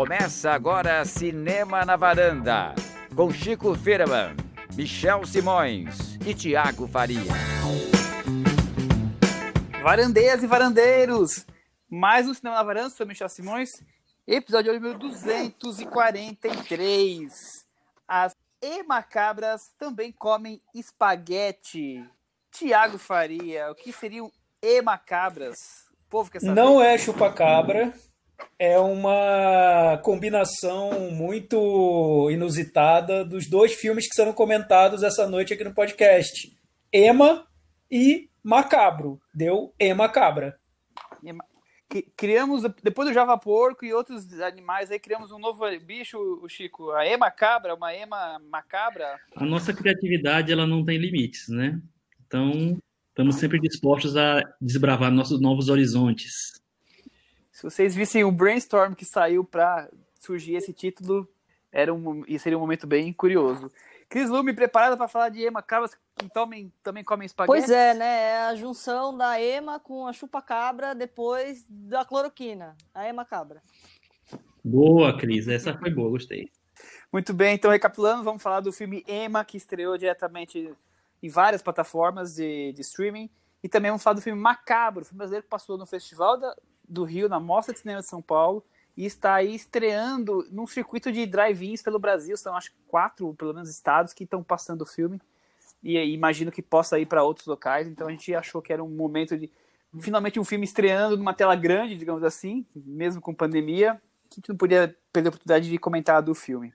Começa agora Cinema na Varanda, com Chico Firman, Michel Simões e Tiago Faria. Varandeiras e varandeiros, mais um Cinema na Varanda, sou Michel Simões, episódio número 243. As emacabras também comem espaguete. Tiago Faria, o que seriam emacabras? O povo quer saber. Não é chupacabra, é uma combinação muito inusitada dos dois filmes que serão comentados essa noite aqui no podcast. Ema e Macabro. Deu Emacabra. Criamos, depois do Java Porco e outros animais aí, criamos um novo bicho, o Chico, a ema cabra, uma ema macabra. A nossa criatividade, ela não tem limites, né? Então, estamos sempre dispostos a desbravar nossos novos horizontes. Se vocês vissem o brainstorm que saiu para surgir esse título, era um, seria um momento bem curioso. Cris Lume, preparada para falar de ema cabras que tomem, também comem espaguete? Pois é, né? É a junção da ema com a chupa-cabra depois da cloroquina. A ema cabra. Boa, Cris. Essa foi boa, gostei. Muito bem, então recapitulando, vamos falar do filme Ema, que estreou diretamente em várias plataformas de, de streaming. E também vamos falar do filme Macabro, filme brasileiro que passou no Festival da, do Rio, na Mostra de Cinema de São Paulo e está aí estreando num circuito de drive-ins pelo Brasil. São acho que quatro, pelo menos, estados que estão passando o filme. E imagino que possa ir para outros locais. Então a gente achou que era um momento de finalmente um filme estreando numa tela grande, digamos assim, mesmo com pandemia, que a gente não podia perder a oportunidade de comentar do filme.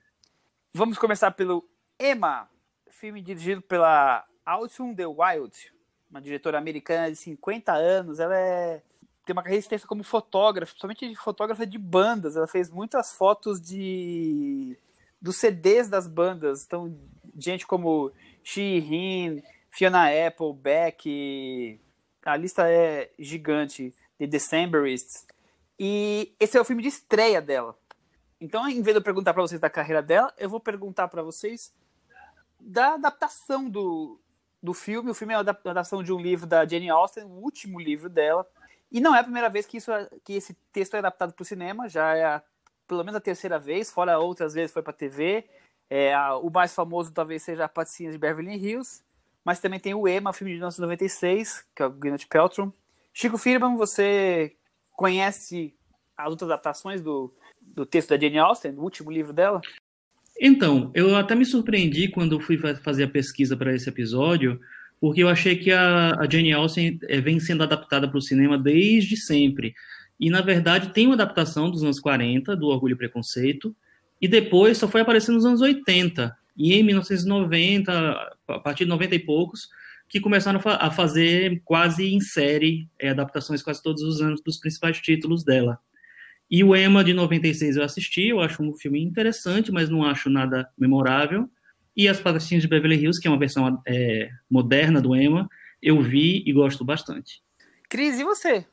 Vamos começar pelo Emma, filme dirigido pela Alison The Wild, uma diretora americana de 50 anos. Ela é tem uma carreira extensa como fotógrafa, principalmente de fotógrafa de bandas. Ela fez muitas fotos de dos CDs das bandas. Então, gente como Sheehan, Fiona Apple, Beck, a lista é gigante, The Decemberists. E esse é o filme de estreia dela. Então, em vez de eu perguntar para vocês da carreira dela, eu vou perguntar para vocês da adaptação do, do filme. O filme é uma adaptação de um livro da Jane Austen, o último livro dela. E não é a primeira vez que, isso, é, que esse texto é adaptado para o cinema, já é a, pelo menos a terceira vez, fora outras vezes foi para TV. É, a, o mais famoso talvez seja a Patricinha de Beverly Hills, mas também tem o Emma, filme de 1996, que é o Gwyneth Paltrow. Chico Firman, você conhece as outras adaptações do, do texto da Jane Austen, o último livro dela? Então, eu até me surpreendi quando fui fazer a pesquisa para esse episódio, porque eu achei que a, a Jane Austen é, vem sendo adaptada para o cinema desde sempre. E, na verdade, tem uma adaptação dos anos 40, do Orgulho e Preconceito, e depois só foi aparecer nos anos 80. E em 1990, a partir de 90 e poucos, que começaram a fazer quase em série é, adaptações quase todos os anos dos principais títulos dela. E o Emma de 96 eu assisti, eu acho um filme interessante, mas não acho nada memorável. E As Patricinhas de Beverly Hills, que é uma versão é, moderna do Emma, eu vi e gosto bastante. Cris, e você?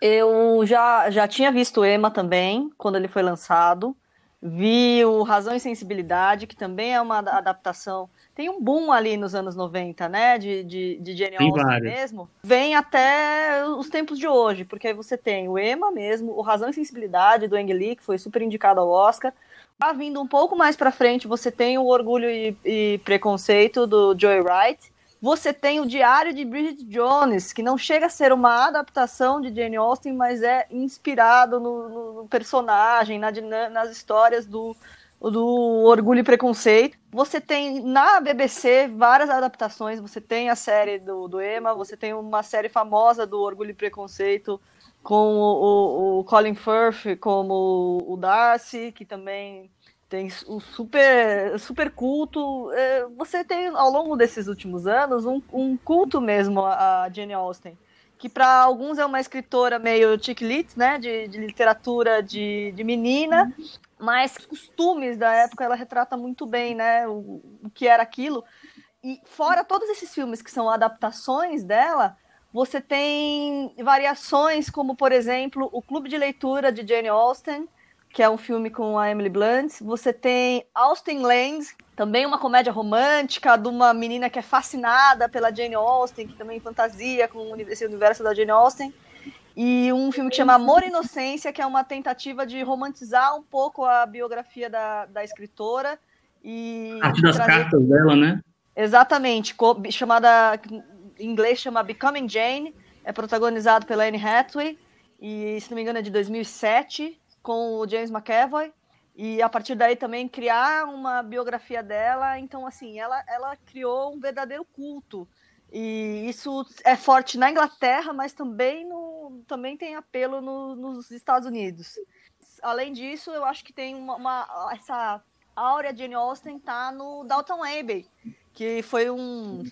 Eu já, já tinha visto o Emma também, quando ele foi lançado. Vi o Razão e Sensibilidade, que também é uma adaptação. Tem um boom ali nos anos 90, né? De, de, de Jane Austen mesmo. Vem até os tempos de hoje, porque aí você tem o Emma mesmo, o Razão e Sensibilidade do Ang Lee, que foi super indicado ao Oscar. Tá vindo um pouco mais para frente, você tem o Orgulho e, e, Preconceito do Joy Wright. Você tem o Diário de Bridget Jones, que não chega a ser uma adaptação de Jane Austen, mas é inspirado no, no personagem, na, nas histórias do, do Orgulho e Preconceito. Você tem na BBC várias adaptações. Você tem a série do, do Emma, você tem uma série famosa do Orgulho e Preconceito com o, o, Colin Firth como o Darcy, que também tem o super, super culto. É, você tem, ao longo desses últimos anos, um, um culto mesmo a Jane Austen, que para alguns é uma escritora meio chick lit, né, de, de literatura de, de menina, mas os costumes da época ela retrata muito bem, né, o, o que era aquilo. E fora todos esses filmes que são adaptações dela, você tem variações, como, por exemplo, o Clube de Leitura de Jane Austen, que é um filme com a Emily Blunt. Você tem Austen Lands, também uma comédia romântica de uma menina que é fascinada pela Jane Austen, que também fantasia com esse universo da Jane Austen. e um filme que chama Amor e Inocência, que é uma tentativa de romantizar um pouco a biografia da, da escritora. E a partir das trazer... cartas dela, né? Exatamente, chamada inglês chama Becoming Jane, é protagonizado pela Anne Hathaway e se não me engano é de 2007 com o James McAvoy e a partir daí também criar uma biografia dela. Então assim, ela ela criou um verdadeiro culto e isso é forte na Inglaterra, mas também no também tem apelo no, nos Estados Unidos. Além disso, eu acho que tem uma, uma essa áurea Jane Austen tá no Dalton Abbey, que foi um,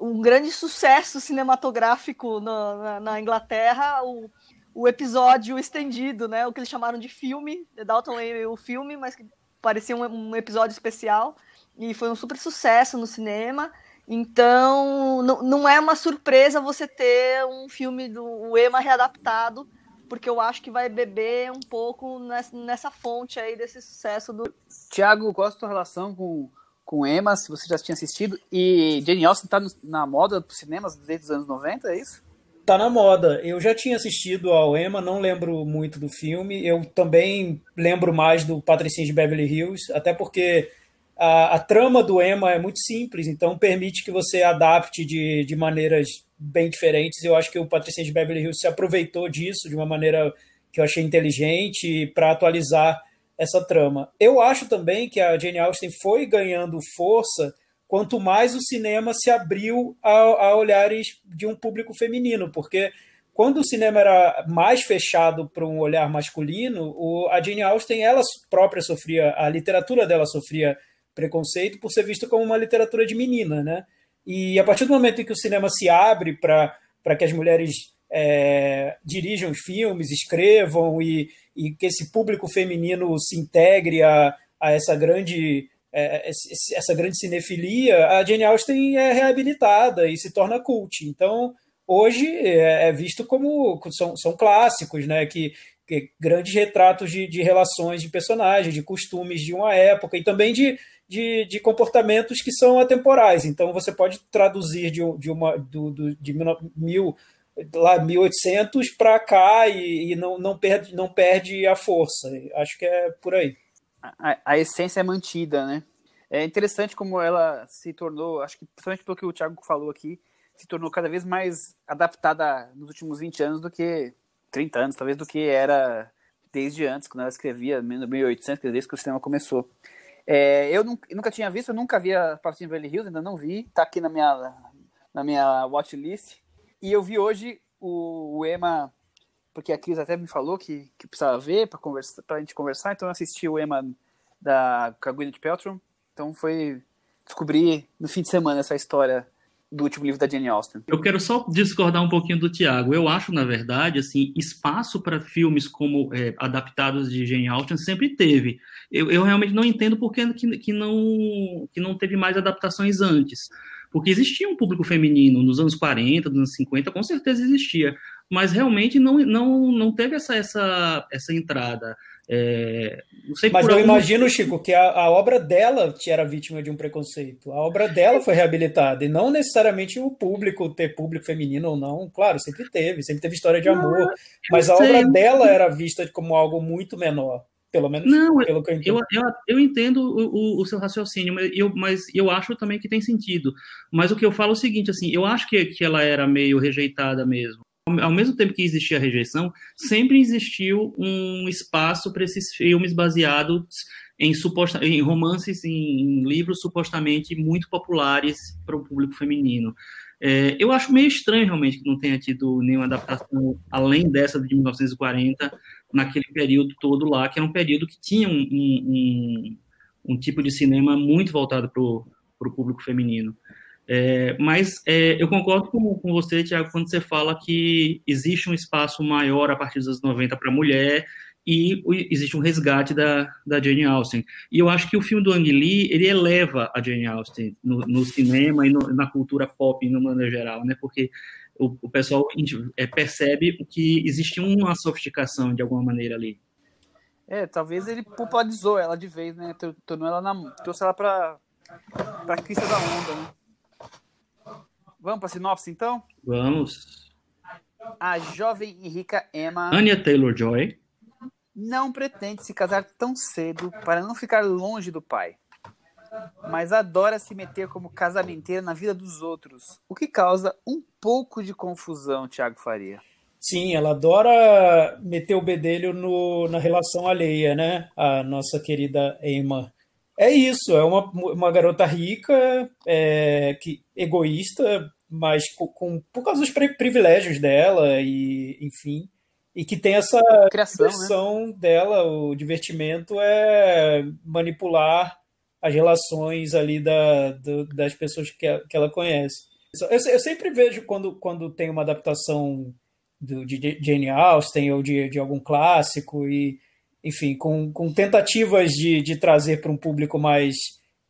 um grande sucesso cinematográfico na, na, na Inglaterra, o, o episódio estendido, né, o que eles chamaram de filme, Dalton Abbey, o filme, mas que parecia um, um episódio especial, e foi um super sucesso no cinema. Então, não é uma surpresa você ter um filme do Ema readaptado, porque eu acho que vai beber um pouco nessa, nessa fonte aí desse sucesso do. Tiago, qual a sua relação com, com Emma, se você já tinha assistido? E Jane Austen tá na moda dos cinemas desde os anos 90, é isso? Tá na moda. Eu já tinha assistido ao Emma, não lembro muito do filme. Eu também lembro mais do Patricinha de Beverly Hills, até porque a, a, trama do Emma é muito simples, então permite que você adapte de, de maneiras bem diferentes. Eu acho que o Patricinha de Beverly Hills se aproveitou disso de uma maneira que eu achei inteligente para atualizar essa trama. Eu acho também que a Jane Austen foi ganhando força quanto mais o cinema se abriu a, a olhares de um público feminino, porque quando o cinema era mais fechado para um olhar masculino, o, a Jane Austen ela própria sofria, a literatura dela sofria preconceito por ser visto como uma literatura de menina, né? E a partir do momento em que o cinema se abre para que as mulheres é, dirijam os filmes, escrevam e, e que esse público feminino se integre a, a essa grande é, essa grande cinefilia, a Jane Austen é reabilitada e se torna cult. Então, hoje é, é visto como são, são clássicos, né? Que, que grandes retratos de, de relações de personagens, de costumes de uma época e também de, de, de comportamentos que são atemporais. Então, você pode traduzir de, de uma do, do, de mil, lá 1800 para cá e, e, não, não, perde, não perde a força. Acho que é por aí. A, a, essência é mantida, né? É interessante como ela se tornou, acho que principalmente pelo que o Thiago falou aqui, se tornou cada vez mais adaptada nos últimos 20 anos do que 30 anos, talvez, do que era desde antes, quando ela escrevia, no 1800, desde que o cinema começou. É, eu nunca, tinha visto, eu nunca vi a Patrocínio Beverly Hills, ainda não vi, tá aqui na minha, na minha watchlist. E eu vi hoje o, o Emma, porque a Cris até me falou que, que precisava ver para conversa, a gente conversar, então eu assisti o Emma da, com a Gwyneth Paltrow. Então foi descobrir no fim de semana essa história do último livro da Jane Austen. Eu quero só discordar um pouquinho do Tiago. Eu acho, na verdade, assim, espaço para filmes como é, adaptados de Jane Austen sempre teve. Eu, eu realmente não entendo por que, que, não, que não teve mais adaptações antes. Porque existia um público feminino nos anos 40, nos anos 50, com certeza existia. Mas realmente não, não, não teve essa, essa, essa entrada. É, não Mas eu algum... imagino, Chico, que a, a, obra dela era vítima de um preconceito. A obra dela foi reabilitada, e não necessariamente o público, ter público feminino ou não. Claro, sempre teve, sempre teve história de amor. Não, mas a sei. obra dela era vista como algo muito menor. Pelo menos não, pelo que eu entendo. Eu, eu, eu entendo o, o, o, seu raciocínio, mas eu, mas eu acho também que tem sentido. Mas o que eu falo é o seguinte, assim, eu acho que, que ela era meio rejeitada mesmo ao mesmo tempo que existia a rejeição, sempre existiu um espaço para esses filmes baseados em, suposta, em romances, em, livros supostamente muito populares para o público feminino. É, eu acho meio estranho realmente que não tenha tido nenhuma adaptação além dessa de 1940 naquele período todo lá, que era um período que tinha um, um, um tipo de cinema muito voltado para o público feminino. É, mas é, eu concordo com, com você, Tiago, quando você fala que existe um espaço maior a partir dos anos 90 para a mulher e existe um resgate da, da Jane Austen. E eu acho que o filme do Ang Lee, ele eleva a Jane Austen no, no cinema e no, na cultura pop, no maneira geral, né? Porque o, o pessoal é, percebe que existe uma sofisticação de alguma maneira ali. É, talvez ele popularizou ela de vez, né? Tornou ela na, trouxe ela para para crista da onda, né? Vamos para sinopse, então? Vamos. A jovem e rica Emma Anya Taylor-Joy não pretende se casar tão cedo para não ficar longe do pai, mas adora se meter como casamenteira na vida dos outros, o que causa um pouco de confusão, Tiago Faria. Sim, ela adora meter o bedelho no, na relação alheia, né? A nossa querida Emma. É isso, é uma, uma garota rica, é, que, egoísta, mas com, com, por causa dos privilégios dela, e enfim, e que tem essa Criação, né? dela, o divertimento é manipular as relações ali da, do, das pessoas que, que ela conhece. Eu, eu, sempre vejo quando, quando tem uma adaptação do, de Jane Austen ou de, de algum clássico e enfim com, com tentativas de, de trazer para um público mais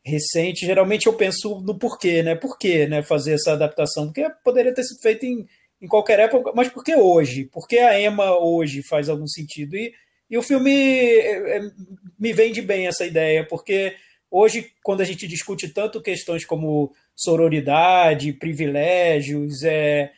recente geralmente eu penso no porquê né? Por que né fazer essa adaptação? Porque poderia ter sido feito em, em qualquer época mas por que hoje? Por que a Emma hoje faz algum sentido? E, e o filme é, é, me vende bem essa ideia porque hoje quando a gente discute tanto questões como sororidade privilégios é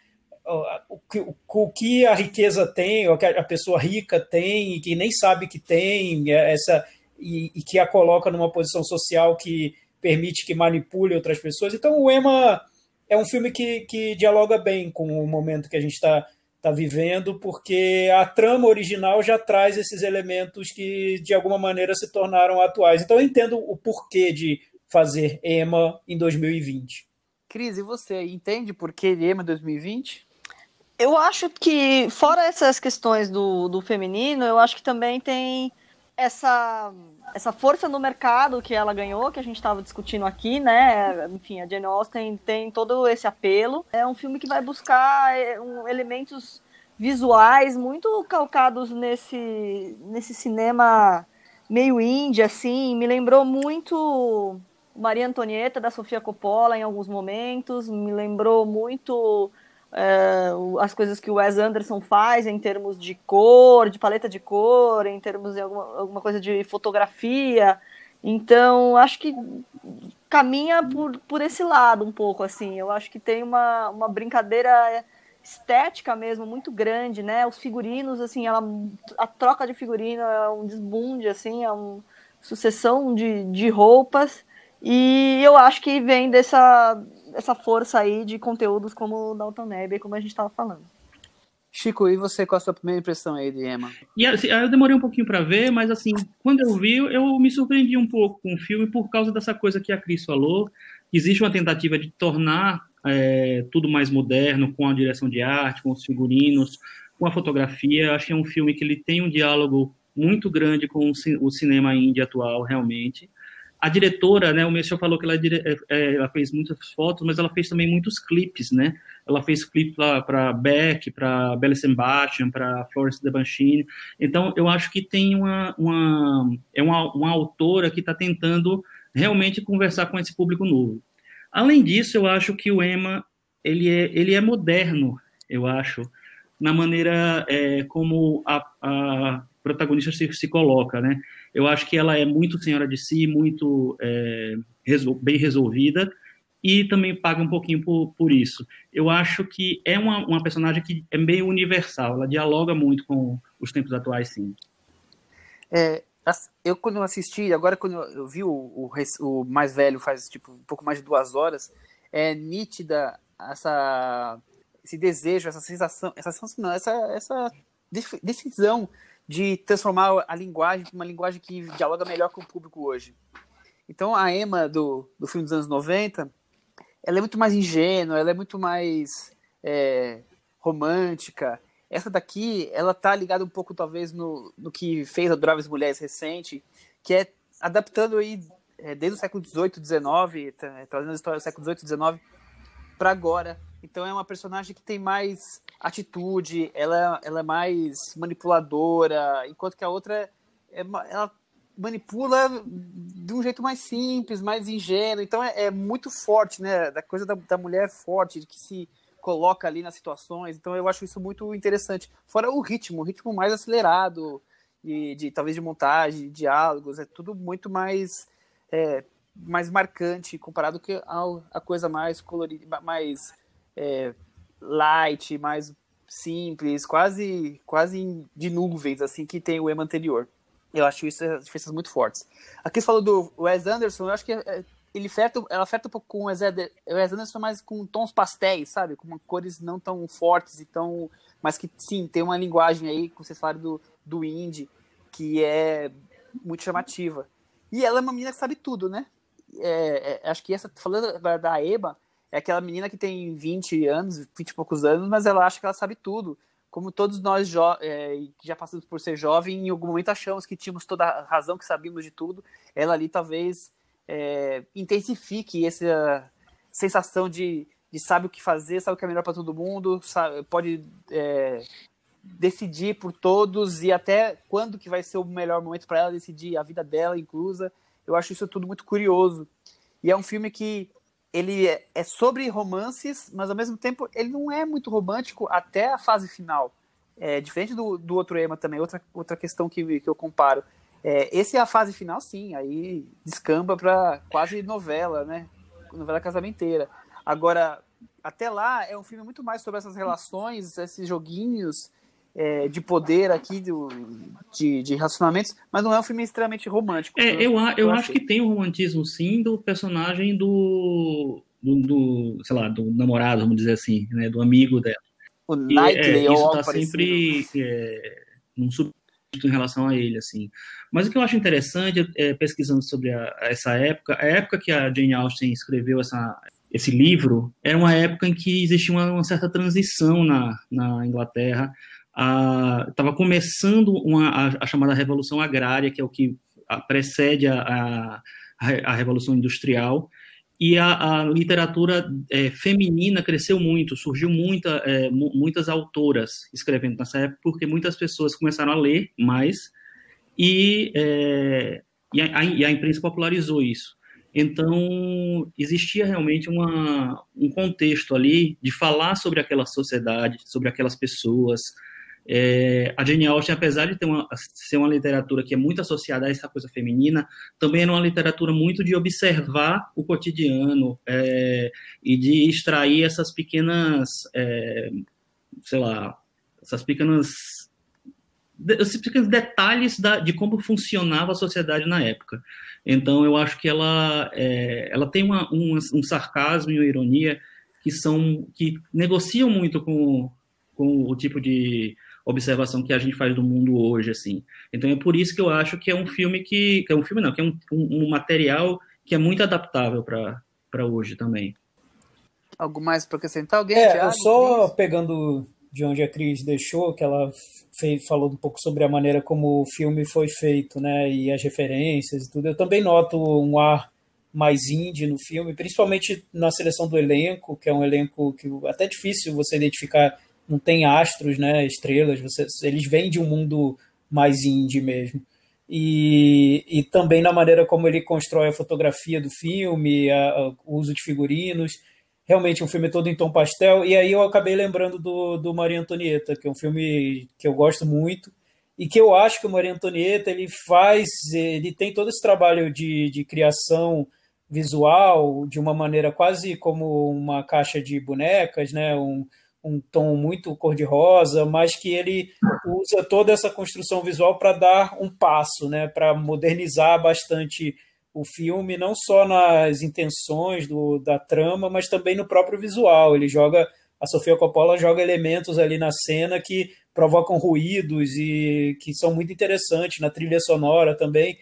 o que, o que a riqueza tem, o que a pessoa rica tem, e que nem sabe que tem, é, essa, e, e, que a coloca numa posição social que permite que manipule outras pessoas. Então, o Emma é um filme que, que dialoga bem com o momento que a gente está tá vivendo, porque a trama original já traz esses elementos que, de alguma maneira, se tornaram atuais. Então, eu entendo o porquê de fazer Emma em 2020. Cris, e você entende por que Emma 2020? Eu acho que, fora essas questões do, do feminino, eu acho que também tem essa, essa força no mercado que ela ganhou, que a gente estava discutindo aqui, né? Enfim, a Jane Austen tem todo esse apelo. É um filme que vai buscar é, elementos visuais muito calcados nesse, nesse cinema meio indie, assim. Me lembrou muito Maria Antonieta, da Sofia Coppola, em alguns momentos. Me lembrou muito é, as coisas que o Wes Anderson faz em termos de cor, de paleta de cor, em termos de alguma, alguma coisa de fotografia. Então, acho que caminha por, por esse lado um pouco, assim. Eu acho que tem uma, uma brincadeira estética mesmo muito grande, né? Os figurinos, assim, ela, a troca de figurino é um desbunde, assim, é uma sucessão de, de roupas. E eu acho que vem dessa, essa força aí de conteúdos como o Dalton Neb, como a gente estava falando. Chico, e você, qual a sua primeira impressão aí de Emma? E, assim, eu demorei um pouquinho para ver, mas assim, quando eu vi, eu me surpreendi um pouco com o filme por causa dessa coisa que a Cris falou. Existe uma tentativa de tornar é, tudo mais moderno, com a direção de arte, com os figurinos, com a fotografia. Acho que é um filme que ele tem um diálogo muito grande com o cinema indie atual, realmente. A diretora, né, o Michel falou que ela, é, é, ela, fez muitas fotos, mas ela fez também muitos clipes, né? Ela fez clipe para Beck, para Bella Sebastian, para Florence Debanchini. Então, eu acho que tem uma, uma é uma, uma autora que está tentando realmente conversar com esse público novo. Além disso, eu acho que o Emma ele é, ele é moderno, eu acho, na maneira é, como a, a protagonista se, se coloca, né? Eu acho que ela é muito senhora de si, muito é, resol bem resolvida e também paga um pouquinho por, por isso. Eu acho que é uma, uma personagem que é meio universal, ela dialoga muito com os tempos atuais, sim. É, eu quando eu assisti, agora quando eu vi o, o, o, mais velho faz tipo um pouco mais de duas horas, é nítida essa esse desejo, essa sensação, essa essa decisão de transformar a linguagem para uma linguagem que dialoga melhor com o público hoje. Então a Emma do, do filme dos anos 90, ela é muito mais ingênua, ela é muito mais é, romântica. Essa daqui, ela tá ligada um pouco talvez no, no que fez Adoráveis Mulheres recente, que é adaptando aí é, desde o século XVIII, XIX, trazendo a história do século XVIII, XIX para agora. Então é uma personagem que tem mais atitude, ela, ela é mais manipuladora, enquanto que a outra é, ela manipula de um jeito mais simples, mais ingênuo. Então é, é muito forte, né? Da coisa da, da mulher forte, que se coloca ali nas situações. Então eu acho isso muito interessante. Fora o ritmo, o ritmo mais acelerado, de, de talvez de montagem, de diálogos, é tudo muito mais é, mais marcante comparado que a, a coisa mais colorida, mais é, light, mais simples, quase quase de nuvens, assim, que tem o Ema anterior. Eu acho isso é diferenças muito fortes. Aqui você falou do Wes Anderson, eu acho que é, ele oferta, ela oferta um pouco com o Wes Anderson, mas com tons pastéis, sabe? Com cores não tão fortes e tão... Mas que, sim, tem uma linguagem aí, como vocês falaram do, do indie, que é muito chamativa. E ela é uma menina que sabe tudo, né? É, é, acho que essa, falando da, da Eba, é aquela menina que tem 20 anos, 20 e poucos anos, mas ela acha que ela sabe tudo. Como todos nós é, que já passamos por ser jovem, em algum momento achamos que tínhamos toda a razão, que sabíamos de tudo. Ela ali talvez é, intensifique essa sensação de, de sabe o que fazer, sabe o que é melhor para todo mundo, sabe, pode é, decidir por todos e até quando que vai ser o melhor momento para ela decidir a vida dela inclusa. Eu acho isso tudo muito curioso. E é um filme que ele é, é sobre romances, mas ao mesmo tempo ele não é muito romântico até a fase final. É diferente do, do outro Ema também, outra, outra questão que, que eu comparo. É, esse é a fase final, sim, aí descamba para quase novela, né? Novela casamenteira. Agora, até lá é um filme muito mais sobre essas relações, esses joguinhos é, de poder aqui, do, de, de, relacionamentos, mas não é um filme extremamente romântico. É, eu, eu, eu acho que tem o um romantismo, sim, do personagem do, do, do, sei lá, do namorado, vamos dizer assim, né, do amigo dela. O Knightley, é, isso tá sempre é, num subtítulo em relação a ele, assim. Mas o que eu acho interessante, é, pesquisando sobre a, essa época, a época que a Jane Austen escreveu essa, esse livro, era uma época em que existia uma, uma certa transição na, na Inglaterra, estava começando uma, a, a, chamada Revolução Agrária, que é o que precede a, a, a Revolução Industrial, e a, literatura é, feminina cresceu muito, surgiu muita, é, muitas autoras escrevendo nessa época, porque muitas pessoas começaram a ler mais, e, é, e, a, e a imprensa popularizou isso. Então, existia realmente uma, um contexto ali de falar sobre aquela sociedade, sobre aquelas pessoas, é, a Jane Austen, apesar de uma, ser uma literatura que é muito associada a essa coisa feminina, também é uma literatura muito de observar o cotidiano é, e de extrair essas pequenas, é, sei lá, essas pequenas esses pequenos detalhes da, de como funcionava a sociedade na época. Então, eu acho que ela, é, ela tem uma, um, um sarcasmo e uma ironia que são que negociam muito com, com o tipo de observação que a gente faz do mundo hoje, assim. Então é por isso que eu acho que é um filme que, que é um filme não, que é um, um, um material que é muito adaptável para hoje também. Algo mais para acrescentar? Alguém? É, Thiago, eu só pegando de onde a Cris deixou, que ela fez, falou um pouco sobre a maneira como o filme foi feito, né, e as referências e tudo. Eu também noto um ar mais indie no filme, principalmente na seleção do elenco, que é um elenco que é até difícil você identificar não tem astros, né, estrelas, você, eles vêm de um mundo mais indie mesmo. E, e também na maneira como ele constrói a fotografia do filme, a, a, o uso de figurinos. Realmente um filme todo em tom pastel. E aí eu acabei lembrando do, do Maria Antonieta, que é um filme que eu gosto muito e que eu acho que o Maria Antonieta ele faz, ele tem todo esse trabalho de, de criação visual de uma maneira quase como uma caixa de bonecas, né? Um, um tom muito cor-de-rosa, mas que ele usa toda essa construção visual para dar um passo, né, para modernizar bastante o filme, não só nas intenções do, da trama, mas também no próprio visual. Ele joga, a Sofia Coppola joga elementos ali na cena que provocam ruídos e que são muito interessantes na trilha sonora também.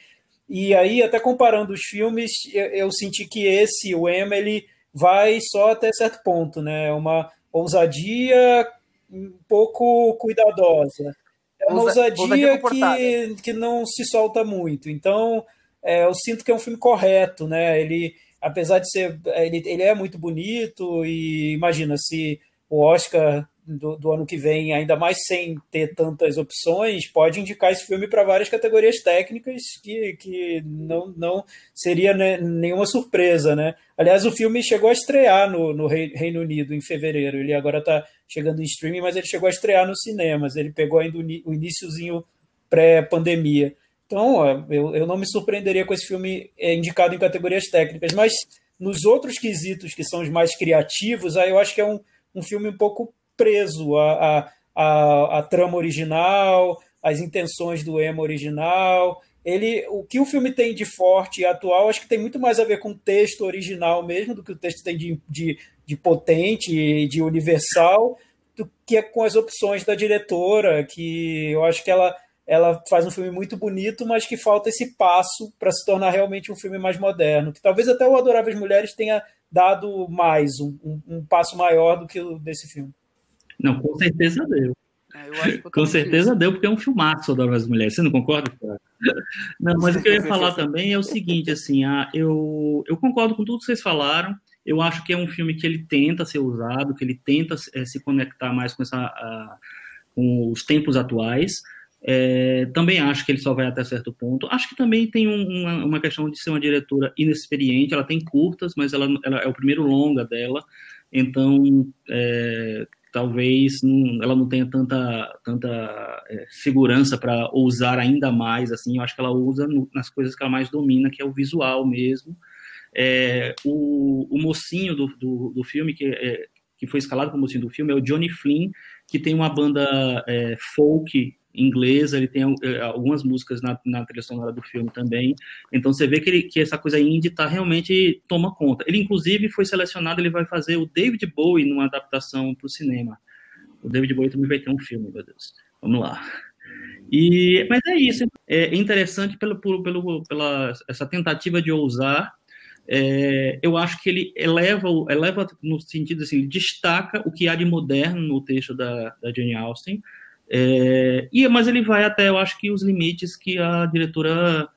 E aí, até comparando os filmes, eu, eu senti que esse, o Emma, ele vai só até certo ponto, né? É uma ousadia um pouco cuidadosa. É uma ousadia, ousadia que, que não se solta muito. Então, é, eu sinto que é um filme correto, né? Ele, apesar de ser. Ele, ele é muito bonito, e imagina se o Oscar do, do, ano que vem, ainda mais sem ter tantas opções, pode indicar esse filme para várias categorias técnicas que, que não, não seria né, nenhuma surpresa, né? Aliás, o filme chegou a estrear no, no Reino Unido em fevereiro. Ele agora está chegando em streaming, mas ele chegou a estrear nos cinemas. Ele pegou ainda o iníciozinho pré-pandemia. Então, eu, eu não me surpreenderia com esse filme é, indicado em categorias técnicas, mas nos outros quesitos que são os mais criativos, aí eu acho que é um, um filme um pouco preso à, à trama original, às intenções do Emo original. Ele, o que o filme tem de forte e atual, acho que tem muito mais a ver com o texto original mesmo do que o texto tem de, de, de potente e de universal, do que com as opções da diretora, que eu acho que ela ela faz um filme muito bonito, mas que falta esse passo para se tornar realmente um filme mais moderno. Que talvez até o Adoráveis Mulheres tenha dado mais, um, um, um passo maior do que o desse filme. Não, com certeza deu. É, com certeza deu, porque é um filmaço Adoráveis Mulheres. Você não concorda? Não, mas o que eu ia falar também é o seguinte, assim, ah, eu, eu concordo com tudo que vocês falaram. Eu acho que é um filme que ele tenta ser usado, que ele tenta é, se conectar mais com, essa, a, com os tempos atuais. É, também acho que ele só vai até certo ponto. Acho que também tem um, uma, uma, questão de ser uma diretora inexperiente. Ela tem curtas, mas ela, ela é o primeiro longa dela, então é, talvez não, ela não tenha tanta, tanta é, segurança para ousar ainda mais. Assim, eu acho que ela usa no, nas coisas que ela mais domina, que é o visual mesmo. É, o, o, mocinho do, do, do filme que, é, que foi escalado como mocinho do filme é o Johnny Flynn, que tem uma banda é, folk inglesa, ele tem eh, algumas músicas na, na trilha sonora do filme também. Então você vê que, ele, que essa coisa indie tá realmente toma conta. Ele inclusive foi selecionado, ele vai fazer o David Bowie numa adaptação para o cinema. O David Bowie também vai ter um filme, meu Deus. Vamos lá. E, mas é isso. É interessante pelo, pelo, pela essa tentativa de ousar. É, eu acho que ele eleva, eleva no sentido assim, destaca o que há de moderno no texto da, da Jane Austen é, e, mas ele vai até, eu acho que os limites que a diretora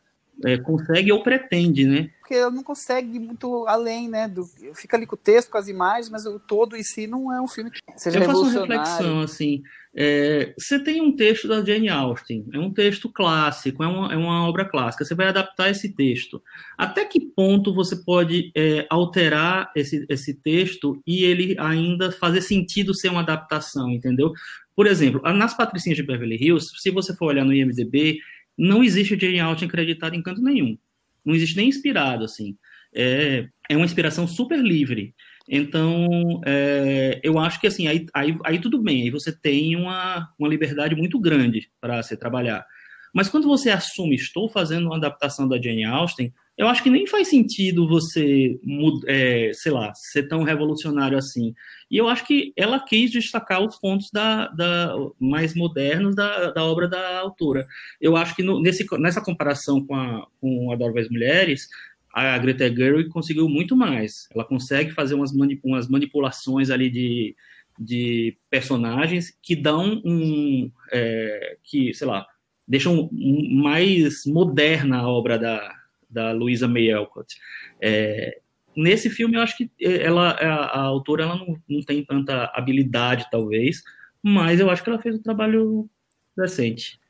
é, consegue ou pretende, né? Porque ela não consegue ir muito além, né? Do, fica ali com o texto, com as imagens, mas o todo em si não é um filme que seja eu faço uma reflexão, assim. É, você tem um texto da Jane Austen, é um texto clássico, é uma, é uma obra clássica. Você vai adaptar esse texto. Até que ponto você pode é, alterar esse, esse texto e ele ainda fazer sentido ser uma adaptação, entendeu? Por exemplo, nas Patricinhas de Beverly Hills, se você for olhar no IMDb, não existe Jane Austen acreditado em canto nenhum. Não existe nem inspirado, assim. É, é uma inspiração super livre. Então, é, eu acho que, assim, aí, aí, aí tudo bem. Aí você tem uma, uma liberdade muito grande para se trabalhar. Mas quando você assume, estou fazendo uma adaptação da Jane Austen, eu acho que nem faz sentido você, é, sei lá, ser tão revolucionário assim. E eu acho que ela quis destacar os pontos da, da mais modernos da, da, obra da autora. Eu acho que no, nesse, nessa comparação com a, com Adoráveis Mulheres, a Greta Gerwig conseguiu muito mais. Ela consegue fazer umas, umas manipulações ali de, de personagens que dão um, é, que, sei lá, deixam mais moderna a obra da da Louisa May Alcott. É, nesse filme, eu acho que ela, a, a autora ela não, não tem tanta habilidade, talvez, mas eu acho que ela fez um trabalho decente.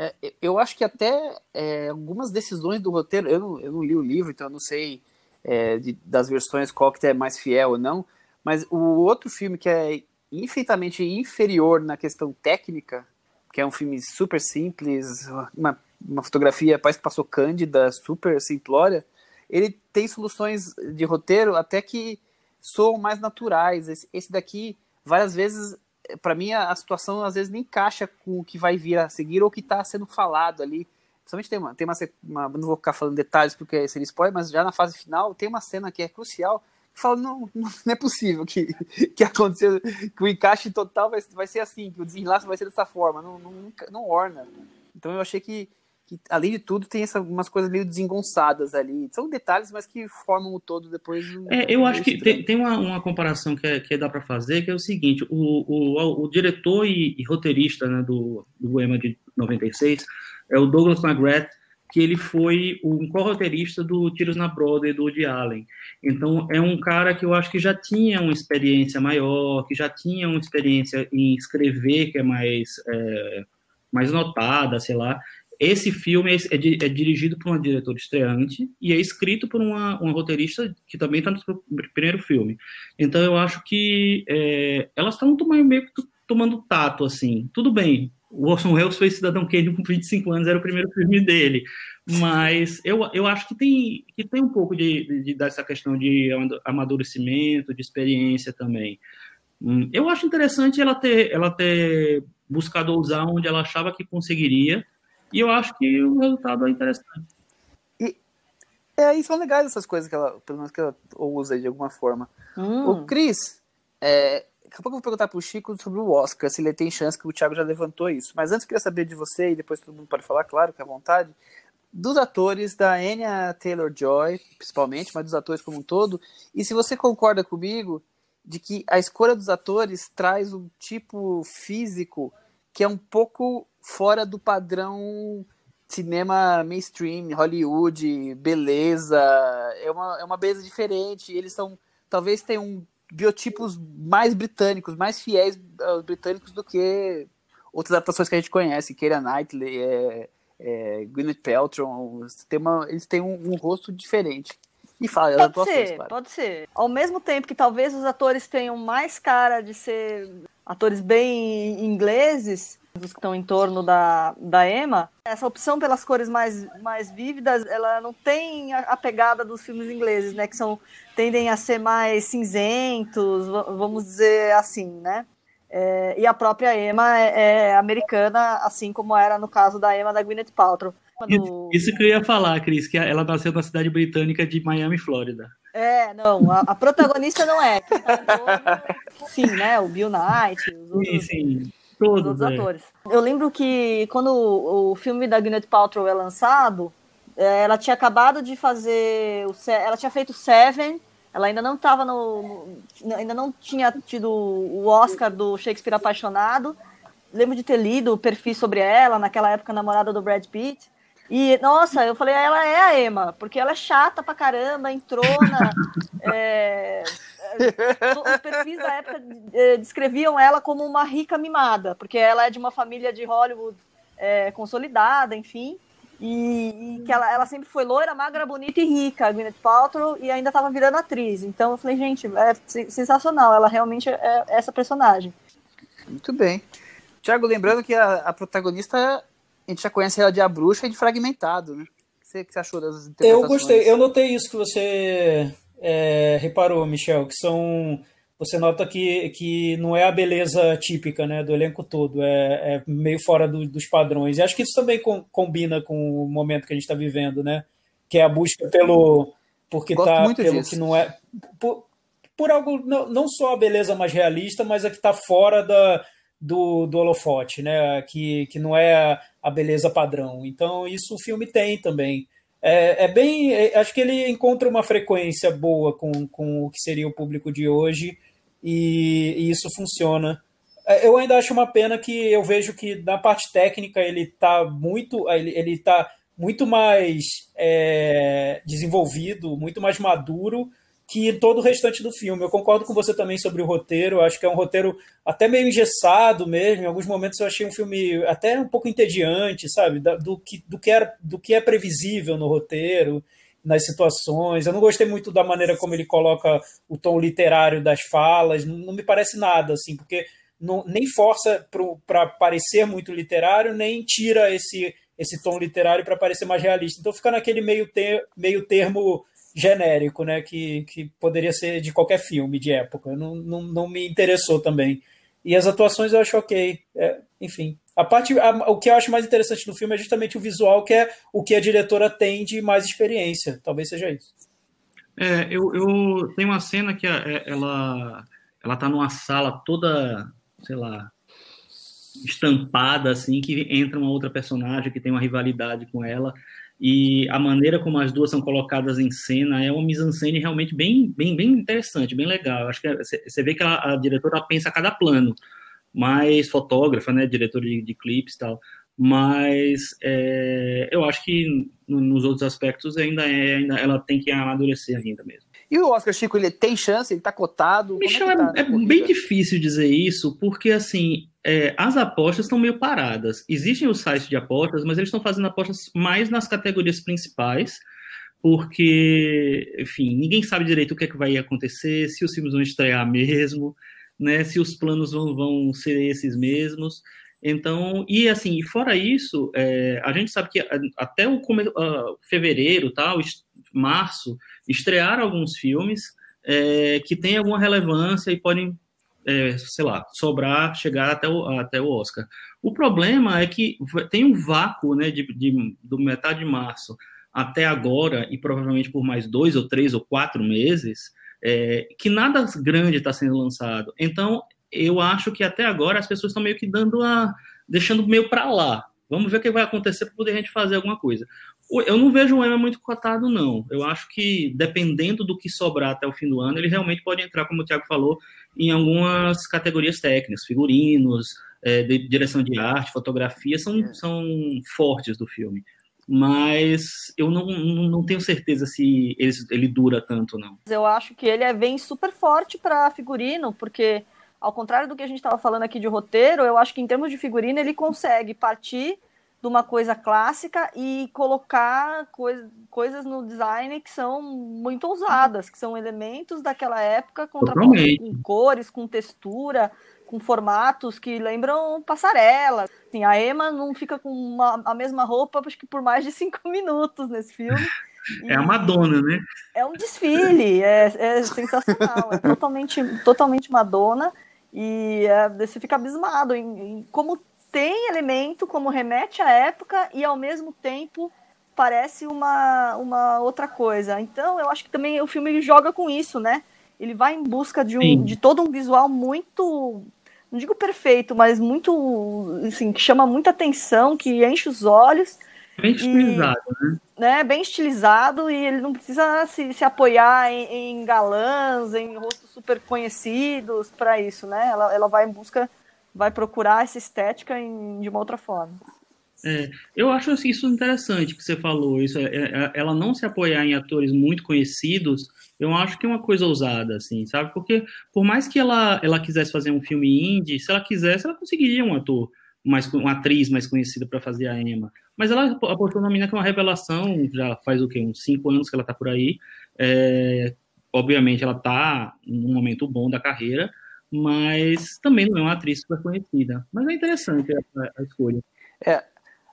É, eu acho que até é, algumas decisões do roteiro, eu não, eu não, li o livro, então eu não sei é, de, das versões qual que é mais fiel ou não, mas o outro filme que é infinitamente inferior na questão técnica, que é um filme super simples, uma uma fotografia, parece que passou cândida, super simplória, ele tem soluções de roteiro até que soam mais naturais. Esse, esse daqui, várias vezes, para mim, a, a, situação às vezes nem encaixa com o que vai vir a seguir ou o que está sendo falado ali. Principalmente tem uma, tem uma, uma, não vou ficar falando detalhes porque seria spoiler, mas já na fase final tem uma cena que é crucial que fala, não, não, é possível que, que aconteceu, que o encaixe total vai, vai ser assim, que o desenlace vai ser dessa forma, não, não, não orna. Então eu achei que que, além de tudo, tem essa, umas coisas meio desengonçadas ali. São detalhes, mas que formam o todo depois. É, eu acho que tem, tem uma, uma, comparação que, é, que dá para fazer, que é o seguinte: o, o, o diretor e, e roteirista né, do, do EMA de 96 é o Douglas McGrath, que ele foi um co-roteirista do Tiros na Broadway do Woody Allen. Então, é um cara que eu acho que já tinha uma experiência maior, que já tinha uma experiência em escrever, que é mais, é, mais notada, sei lá. Esse filme é, é, é, dirigido por uma diretora estreante e é escrito por uma, uma roteirista que também está no primeiro filme. Então eu acho que é, elas estão meio que tomando tato, assim. Tudo bem, o Orson Welles fez Cidadão Kane com 25 anos, era o primeiro filme dele. Mas eu, eu acho que tem, que tem um pouco de, de, dessa questão de amadurecimento, de experiência também. Hum, eu acho interessante ela ter, ela ter buscado usar onde ela achava que conseguiria, e eu acho que o resultado é interessante. E é, e são legais essas coisas que ela, pelo menos que ela usa de alguma forma. Hum. O Cris, é, daqui a pouco eu vou perguntar pro Chico sobre o Oscar, se ele tem chance, que o Thiago já levantou isso. Mas antes eu queria saber de você, e depois todo mundo pode falar, claro, que à vontade, dos atores da Anya Taylor-Joy, principalmente, mas dos atores como um todo, e se você concorda comigo de que a escolha dos atores traz um tipo físico que é um pouco fora do padrão cinema mainstream, Hollywood, beleza, é uma, é uma beleza diferente, eles são, talvez tenham biotipos mais britânicos, mais fiéis aos britânicos do que outras adaptações que a gente conhece, Keira Knightley, é, é, Gwyneth Paltrow, tem uma, eles têm um, um rosto diferente. E fala, Pode atuações, ser, claro. pode ser. Ao mesmo tempo que talvez os atores tenham mais cara de ser atores bem ingleses, que estão em torno da, da Emma, essa opção pelas cores mais, mais vívidas, ela não tem a, a pegada dos filmes ingleses, né? Que são, tendem a ser mais cinzentos, va- vamos dizer assim, né? É, e a própria Emma é, é americana, assim como era no caso da Emma da Gwyneth Paltrow. Do- Isso que eu ia falar, Cris, que ela nasceu na cidade britânica de Miami, Flórida. É, não, a, a protagonista não é. Tá sim, né? O Bill Knight, os outros, Sim, sim. Os Todos, outros é. atores. Eu lembro que quando o, filme da Gwyneth Paltrow é lançado, é, ela tinha acabado de fazer. O, ela tinha feito Seven, ela ainda não estava no, no- Ainda não tinha tido o Oscar do Shakespeare Apaixonado. Lembro de ter lido o perfil sobre ela, naquela época namorada do Brad Pitt. E, nossa, eu falei, ela é a Emma, porque ela é chata pra caramba, entrona. é, é, os perfis da época eh, descreviam ela como uma rica mimada, porque ela é de uma família de Hollywood eh, consolidada, enfim. E, e que ela, ela sempre foi loira, magra, bonita e rica, a Gwyneth Paltrow, e ainda estava virando atriz. Então eu falei, gente, é sen- sensacional, ela realmente é essa personagem. Muito bem. Tiago, lembrando que a, a protagonista, a gente já conhece ela de A Bruxa e de Fragmentado, né? Você, que você achou das Eu interpretações? gostei, eu notei isso que você é, reparou, Michel, que são. Você nota que, que não é a beleza típica né, do elenco todo, é, é meio fora do- dos padrões. E acho que isso também com- combina com o momento que a gente está vivendo, né? Que é a busca pelo. Porque Gosto tá muito pelo disso. que não é. Por, por algo, não, não só a beleza mais realista, mas a que está fora da, do, do holofote, né? Que, que não é a, beleza padrão. Então, isso o filme tem também. É, é bem. é- acho que ele encontra uma frequência boa com, com o que seria o público de hoje e, e isso funciona. É, Eu ainda acho uma pena que eu vejo que na parte técnica ele está muito. Ele, ele tá muito mais é, desenvolvido, muito mais maduro que todo o restante do filme. Eu concordo com você também sobre o roteiro. Acho que é um roteiro até meio engessado mesmo. Em alguns momentos eu achei um filme até um pouco entediante, sabe? Do que, do que, era, do que é previsível no roteiro, nas situações. Eu não gostei muito da maneira como ele coloca o tom literário das falas. Não, não me parece nada, assim, porque não, nem força para parecer muito literário, nem tira esse, esse tom literário para parecer mais realista. Então fica naquele meio, ter, meio termo genérico, né? Que, que poderia ser de qualquer filme de época. Não, não, não me interessou também. E as atuações eu acho ok. É, enfim. A parte, a- o que eu acho mais interessante no filme é justamente o visual, que é o que a diretora tem de mais experiência. Talvez seja isso. É, eu, eu tem uma cena que é- ela ela tá numa sala toda, sei lá, estampada assim, que entra uma outra personagem que tem uma rivalidade com ela e a maneira como as duas são colocadas em cena é uma mise-en-scène realmente bem, bem, bem interessante, bem legal. Acho que é- você você vê que ela- a diretora pensa a cada plano, mais fotógrafa, né, diretora de, de clipes e tal. Mas é, eu acho que no- nos outros aspectos ainda é, ainda ela tem que amadurecer ainda mesmo. E o Oscar Chico, ele tem chance? Ele tá cotado? Michel, é, é, tá é bem difícil dizer isso, porque assim, é, as apostas estão meio paradas. Existem os sites de apostas, mas eles estão fazendo apostas mais nas categorias principais, porque, enfim, ninguém sabe direito o que, é que vai acontecer, se os filmes vão estrear mesmo, né, se os planos vão, vão ser esses mesmos. Então, e assim, fora isso, é, a gente sabe que a- até o ah, fevereiro, tal, março, estrearam alguns filmes é, que têm alguma relevância e podem é, sei lá, sobrar, chegar até o, até o Oscar. O problema é que tem um vácuo, né, de, de, do metade de março até agora, e provavelmente por mais dois ou três ou quatro meses, é, que nada grande está sendo lançado. Então, eu acho que até agora as pessoas estão meio que dando a. deixando meio para lá. Vamos ver o que vai acontecer para poder a gente fazer alguma coisa. Eu não vejo o EMA muito cotado, não. Eu acho que, dependendo do que sobrar até o fim do ano, ele realmente pode entrar, como o Thiago falou, em algumas categorias técnicas, figurinos, é, de direção de arte, fotografia, são, é. são fortes do filme. Mas eu não, não tenho certeza se ele, ele dura tanto, não. Eu acho que ele é, vem super forte para figurino, porque, ao contrário do que a gente estava falando aqui de roteiro, eu acho que em termos de figurino ele consegue partir de uma coisa clássica e colocar coisa, coisas no design que são muito ousadas, que são elementos daquela época com cores, com textura, com formatos que lembram passarela. Assim, a Emma não fica com uma, a mesma roupa acho que por mais de cinco minutos nesse filme. É a Madonna, né? É um desfile, é, é sensacional, é totalmente, totalmente Madonna. E é, você fica abismado em, em como tem elemento como remete à época e ao mesmo tempo parece uma, uma outra coisa. Então, eu acho que também o filme joga com isso, né? Ele vai em busca de, um, de todo um visual muito, não digo perfeito, mas muito, assim, que chama muita atenção, que enche os olhos. Bem estilizado, e, né? né? Bem estilizado e ele não precisa se, se apoiar em, em galãs, em rostos super conhecidos para isso, né? Ela, ela vai em busca vai procurar essa estética em, de uma outra forma. É, eu acho assim, isso interessante que você falou, isso é, é, ela não se apoiar em atores muito conhecidos, eu acho que é uma coisa ousada, assim, sabe? Porque por mais que ela, ela quisesse fazer um filme indie, se ela quisesse, ela conseguiria um ator mais uma atriz mais conhecida para fazer a Emma. Mas ela apostou na mina que é uma revelação, já faz o quê? Uns cinco anos que ela está por aí. É, obviamente ela está num momento bom da carreira, mas também não é uma atriz super conhecida. Mas é interessante a, a escolha. É,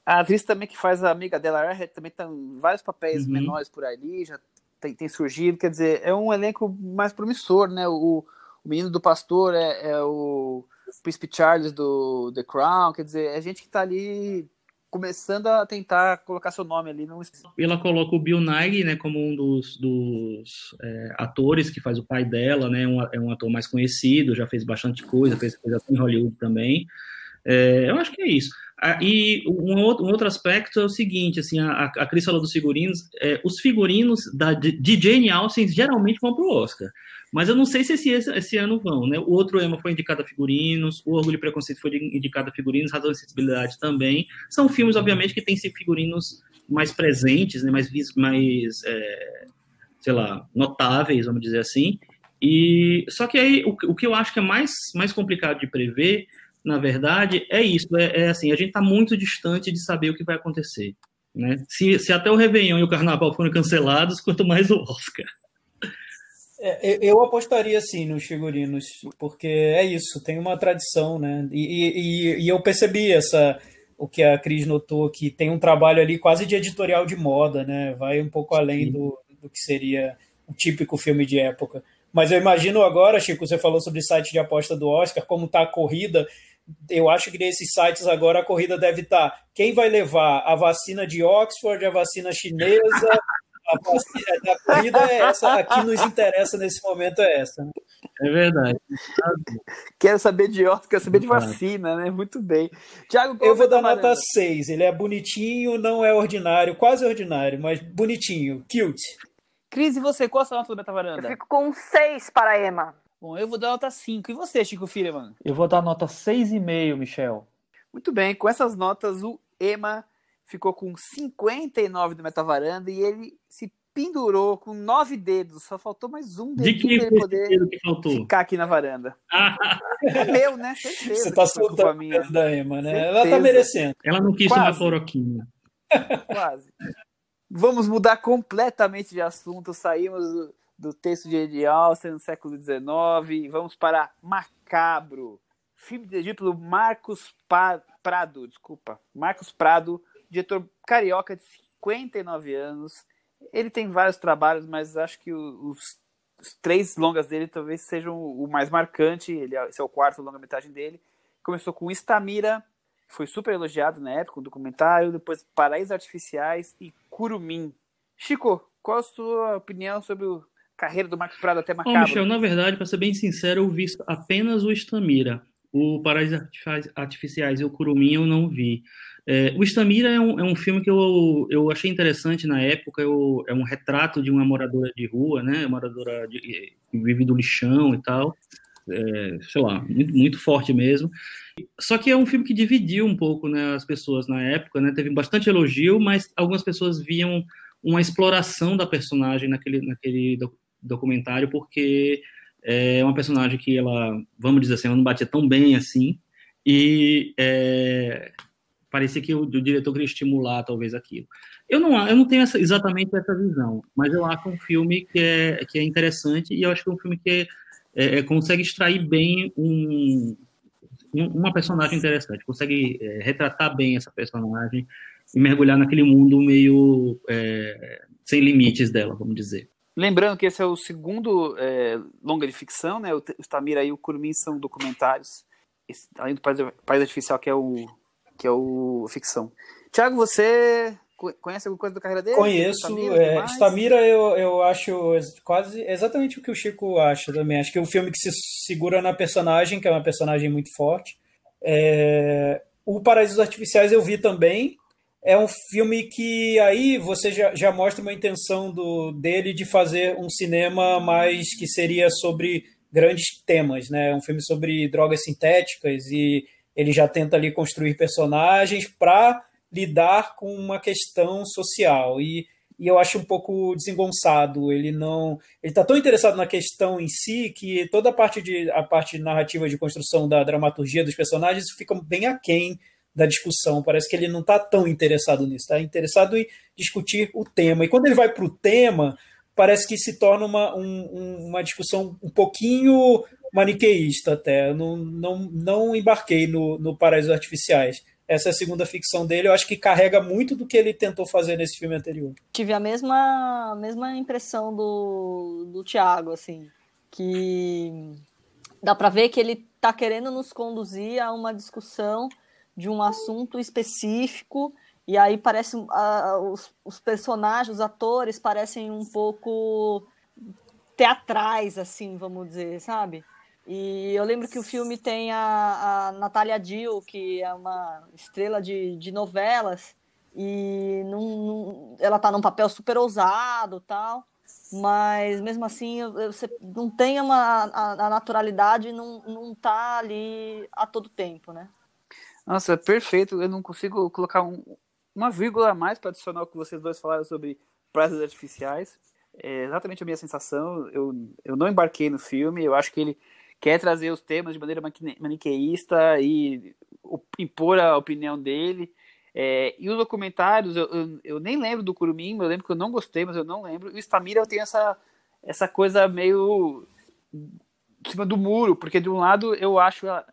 a atriz também que faz a amiga dela, também tem vários papéis uhum. menores por ali, já tem, tem, surgido. Quer dizer, é um elenco mais promissor, né? O, o menino do pastor é, é o Príncipe Charles do The Crown, quer dizer, é gente que está ali começando a tentar colocar seu nome ali no ela coloca o Bill Nighy né como um dos, dos é, atores que faz o pai dela né um, é um ator mais conhecido já fez bastante coisa fez coisa em Hollywood também. É, eu acho que é isso. Ah, e um outro, um outro aspecto é o seguinte assim a, a Cris falou dos figurinos é, os figurinos da, de Jane Austen geralmente vão para o Oscar mas eu não sei se esse, esse ano vão, né? O outro EMA foi indicado a figurinos, o Orgulho e Preconceito foi indicado a figurinos, Razão e Sensibilidade também. São filmes, obviamente, que têm figurinos mais presentes, né? mais, mais é, sei lá, notáveis, vamos dizer assim. E só que aí o, o que eu acho que é mais, mais complicado de prever, na verdade, é isso. É, é assim, a gente está muito distante de saber o que vai acontecer. Né? Se, se até o Réveillon e o Carnaval foram cancelados, quanto mais o Oscar. É, eu apostaria sim nos figurinos, porque é isso, tem uma tradição, né? E, e, e, eu percebi essa o que a Cris notou, que tem um trabalho ali quase de editorial de moda, né? Vai um pouco além do, do que seria um típico filme de época. Mas eu imagino agora, Chico, você falou sobre site de aposta do Oscar, como está a corrida. Eu acho que nesses sites agora a corrida deve estar. Tá, quem vai levar a vacina de Oxford, a vacina chinesa, a vacina da corrida é essa, a que nos interessa nesse momento é essa. Né? É verdade. Quero saber de Oscar, quero saber de vacina, né? Muito bem. Tiago, eu vou dar nota 6. Ele é bonitinho, não é ordinário, quase ordinário, mas bonitinho, cute. Cris, e você? Qual a sua nota do Metavaranda? Eu fico com 6 para a Ema. Bom, eu vou dar nota 5. E você, Chico Firman? Eu vou dar nota 6,5, Michel. Muito bem, com essas notas, o Ema ficou com 59 do Metavaranda e ele se pendurou com nove dedos. Só faltou mais um dedo para ele poder ficar aqui na varanda. é meu, né? Certeza Você tá soltando a da Emma, né? Certeza. Ela tá merecendo. Ela não quis Quase. tomar cloroquina. Quase. Vamos mudar completamente de assunto. Saímos do, do texto de Eddie Alston no século XIX e vamos para Macabro. Filme dirigido pelo Marcos Prado, desculpa. Marcos Prado, diretor carioca de 59 anos. Ele tem vários trabalhos, mas acho que os os três longas dele talvez sejam o mais marcante. Ele, é, esse é o quarto longa-metragem dele. Começou com Estamira, foi super elogiado na época, o documentário. Depois Paraísos Artificiais e Curumim. Chico, qual a sua opinião sobre a carreira do Marcos Prado até Macabro? Bom, Michel, na verdade, para ser bem sincero, eu vi apenas o Estamira. O Paraísos Artificiais e o Curumim eu não vi. É, o Estamira é um, é um filme que eu, eu achei interessante na época. Eu, é um retrato de uma moradora de rua, né? Moradora de, que vive do lixão e tal. É, sei lá, muito, muito forte mesmo. Só que é um filme que dividiu um pouco né, as pessoas na época, né? Teve bastante elogio, mas algumas pessoas viam uma exploração da personagem naquele, naquele documentário, porque é uma personagem que ela, vamos dizer assim, ela não batia tão bem assim. E é, parecia que o, o, diretor queria estimular talvez aquilo. Eu não, eu não tenho essa, exatamente essa visão, mas eu acho um filme que é, que é interessante e eu acho que é um filme que é, é, consegue extrair bem um, um, uma personagem interessante, consegue é, retratar bem essa personagem e mergulhar naquele mundo meio é, sem limites dela, vamos dizer. Lembrando que esse é o segundo é, longa de ficção, né? O, Tamira e o Curumim são documentários, esse, além do País Artificial, que é o que é o ficção. Tiago, você conhece alguma coisa da carreira dele? Conheço. Stamira, é, Stamira eu, eu acho quase exatamente o que o Chico acha também. Acho que é um filme que se segura na personagem, que é uma personagem muito forte. É, o Paraísos Artificiais eu vi também. É um filme que aí você já, já mostra uma intenção do, dele de fazer um cinema mais que seria sobre grandes temas, né? Um filme sobre drogas sintéticas e ele já tenta ali construir personagens para lidar com uma questão social. E, e eu acho um pouco desengonçado ele não ele está tão interessado na questão em si que toda a parte de a parte narrativa de construção da dramaturgia dos personagens fica bem aquém da discussão. Parece que ele não está tão interessado nisso. Está interessado em discutir o tema. E quando ele vai para o tema parece que se torna uma, um, uma discussão um pouquinho maniqueísta até. Eu não, não, não embarquei no, no Paraísos Artificiais. Essa é a segunda ficção dele. Eu acho que carrega muito do que ele tentou fazer nesse filme anterior. Tive a mesma, mesma impressão do, do Thiago, assim. Que dá para ver que ele está querendo nos conduzir a uma discussão de um assunto específico. E aí parece os, os personagens, os atores parecem um pouco teatrais, assim, vamos dizer, sabe? E eu lembro que o filme tem a, a Natália Dill, que é uma estrela de, de novelas, e não, ela tá num papel super ousado tal, mas mesmo assim você não tem uma, a, a naturalidade não, não tá ali a todo tempo, né? Nossa, é perfeito. Eu não consigo colocar um, uma vírgula a mais para adicionar o que vocês dois falaram sobre prazos artificiais. É exatamente a minha sensação. Eu, eu não embarquei no filme. Eu acho que ele quer trazer os temas de maneira maniqueísta e impor a opinião dele. É, e os documentários, eu, eu, eu, nem lembro do Curumim, eu lembro que eu não gostei, mas eu não lembro. E o Stamira tem essa, essa coisa meio em cima do muro, porque de um lado eu acho a,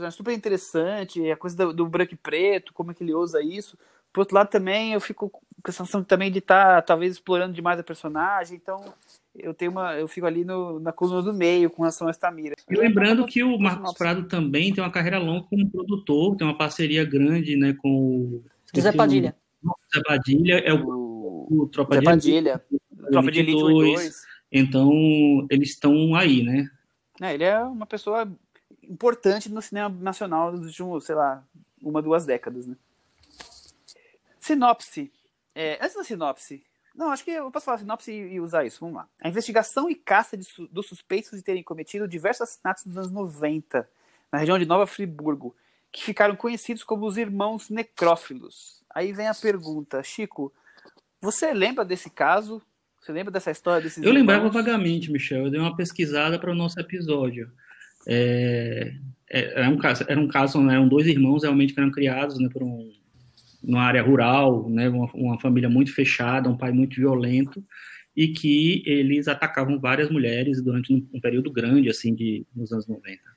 a super interessante, a coisa do, do, branco e preto, como é que ele usa isso. Por outro lado também eu fico com a sensação também de estar tá, talvez explorando demais a personagem, então eu tenho uma, eu fico ali no, na coluna do meio com relação a Estamira. E lembrando que o Marcos Prado também tem uma carreira longa como produtor, tem uma parceria grande, né, com o José Padilha. José Padilha é o, o Tropa José de Padilha. Tropa de Elite 2. 2. Então, eles estão aí, né? É, ele é uma pessoa importante no cinema nacional dos últimos, sei lá, uma, duas décadas, né? Sinopse. É, antes da sinopse, não, acho que eu posso falar sinopse e usar isso. Vamos lá. A investigação e caça su dos suspeitos de terem cometido diversos assassinatos nos anos 90, na região de Nova Friburgo, que ficaram conhecidos como os irmãos necrófilos. Aí vem a pergunta, Chico, você lembra desse caso? Você lembra dessa história desses Eu irmãos? lembrava vagamente, Michel. Eu dei uma pesquisada para o nosso episódio. É, é, era um caso, era um caso, né, eram dois irmãos realmente que eram criados né, por um numa área rural, né, uma, uma, família muito fechada, um pai muito violento, e que eles atacavam várias mulheres durante um, um período grande, assim, de, nos anos 90.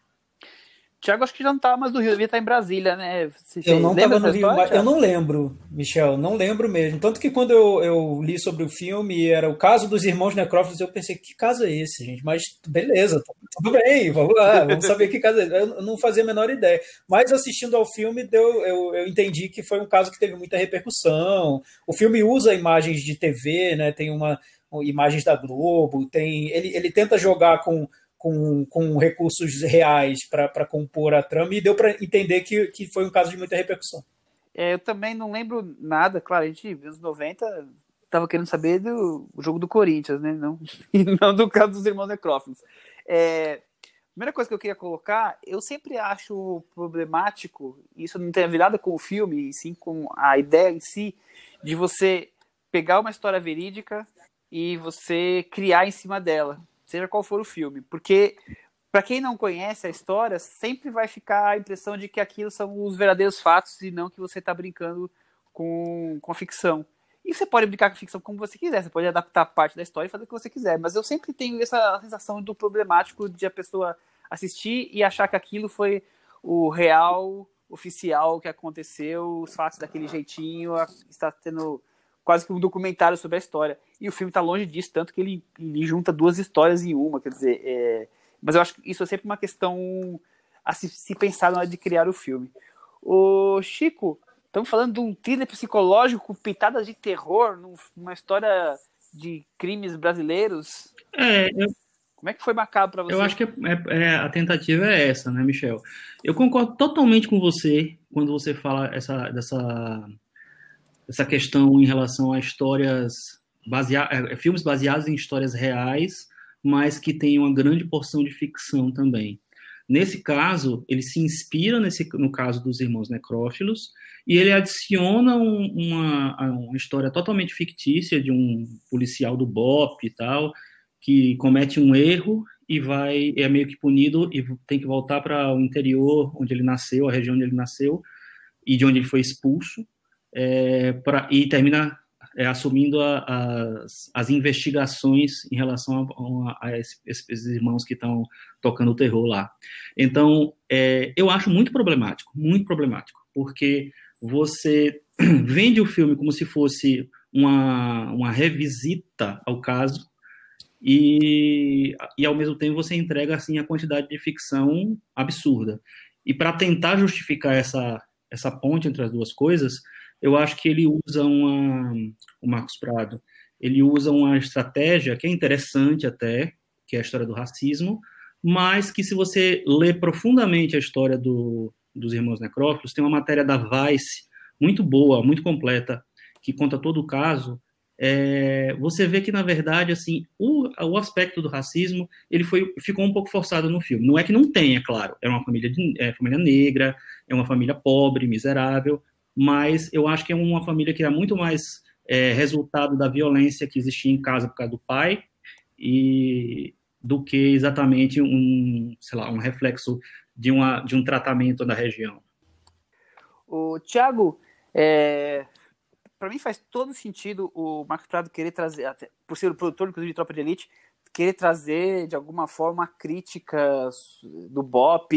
Tiago acho que já não estava mais no Rio, devia estar em Brasília, né? Você, eu não estava no Rio, mas eu não lembro, Michel, não lembro mesmo. Tanto que quando eu, eu li sobre o filme, era o caso dos irmãos necrófilos, eu pensei, que caso é esse, gente? Mas beleza, tudo bem, vamos lá, vamos saber que caso é esse. Eu não fazia a menor ideia. Mas assistindo ao filme, deu, eu, eu entendi que foi um caso que teve muita repercussão. O filme usa imagens de TV, né? Tem uma imagens da Globo, tem ele, ele tenta jogar com com, com recursos reais para compor a trama e deu para entender que, que foi um caso de muita repercussão. É, eu também não lembro nada, claro, a gente, nos 90, estava querendo saber do jogo do Corinthians, né? Não, não do caso dos irmãos necrófilos. É, primeira coisa que eu queria colocar, eu sempre acho problemático, isso não tem a ver nada com o filme, e sim com a ideia em si, de você pegar uma história verídica e você criar em cima dela seja qual for o filme, porque para quem não conhece a história, sempre vai ficar a impressão de que aquilo são os verdadeiros fatos e não que você está brincando com, com a ficção. E você pode brincar com a ficção como você quiser, você pode adaptar parte da história e fazer o que você quiser, mas eu sempre tenho essa sensação do problemático de a pessoa assistir e achar que aquilo foi o real, oficial que aconteceu, os fatos daquele jeitinho, está tendo quase que um documentário sobre a história. E o filme está longe disso, tanto que ele, ele, junta duas histórias em uma, quer dizer, é... mas eu acho que isso é sempre uma questão a se, se pensar na hora de criar o filme. O Chico, estamos falando de um thriller psicológico com pitadas de terror, numa história de crimes brasileiros. É, eu... Como é que foi macabro para você? Eu acho que é, é, é, a tentativa é essa, né, Michel? Eu concordo totalmente com você quando você fala essa, dessa essa questão em relação a histórias baseadas, é, filmes baseados em histórias reais, mas que tem uma grande porção de ficção também. Nesse caso, ele se inspira nesse, no caso dos irmãos necrófilos e ele adiciona um, uma, uma história totalmente fictícia de um policial do BOP e tal, que comete um erro e vai é meio que punido e tem que voltar para o interior onde ele nasceu, a região onde ele nasceu e de onde ele foi expulso é, pra, e termina é, assumindo a, as, as, investigações em relação a, a, a esses irmãos que estão tocando o terror lá. Então, é, eu acho muito problemático, muito problemático, porque você vende o filme como se fosse uma, uma revisita ao caso e, e ao mesmo tempo você entrega assim a quantidade de ficção absurda. E para tentar justificar essa, essa ponte entre as duas coisas, eu acho que ele usa uma, o Marcos Prado, ele usa uma estratégia que é interessante até, que é a história do racismo, mas que se você lê profundamente a história do, dos irmãos necrófilos, tem uma matéria da Vice muito boa, muito completa, que conta todo o caso, é, você vê que na verdade assim o, o aspecto do racismo ele foi ficou um pouco forçado no filme. Não é que não tenha claro é uma família de, é família negra é uma família pobre miserável mas eu acho que é uma família que é muito mais é, resultado da violência que existia em casa por causa do pai e do que exatamente um, sei lá, um reflexo de, uma, de um tratamento da região. O Tiago, é, para mim faz todo sentido o Marcos Prado querer trazer, até, por ser o produtor inclusive de Tropa de Elite, querer trazer de alguma forma crítica do BOP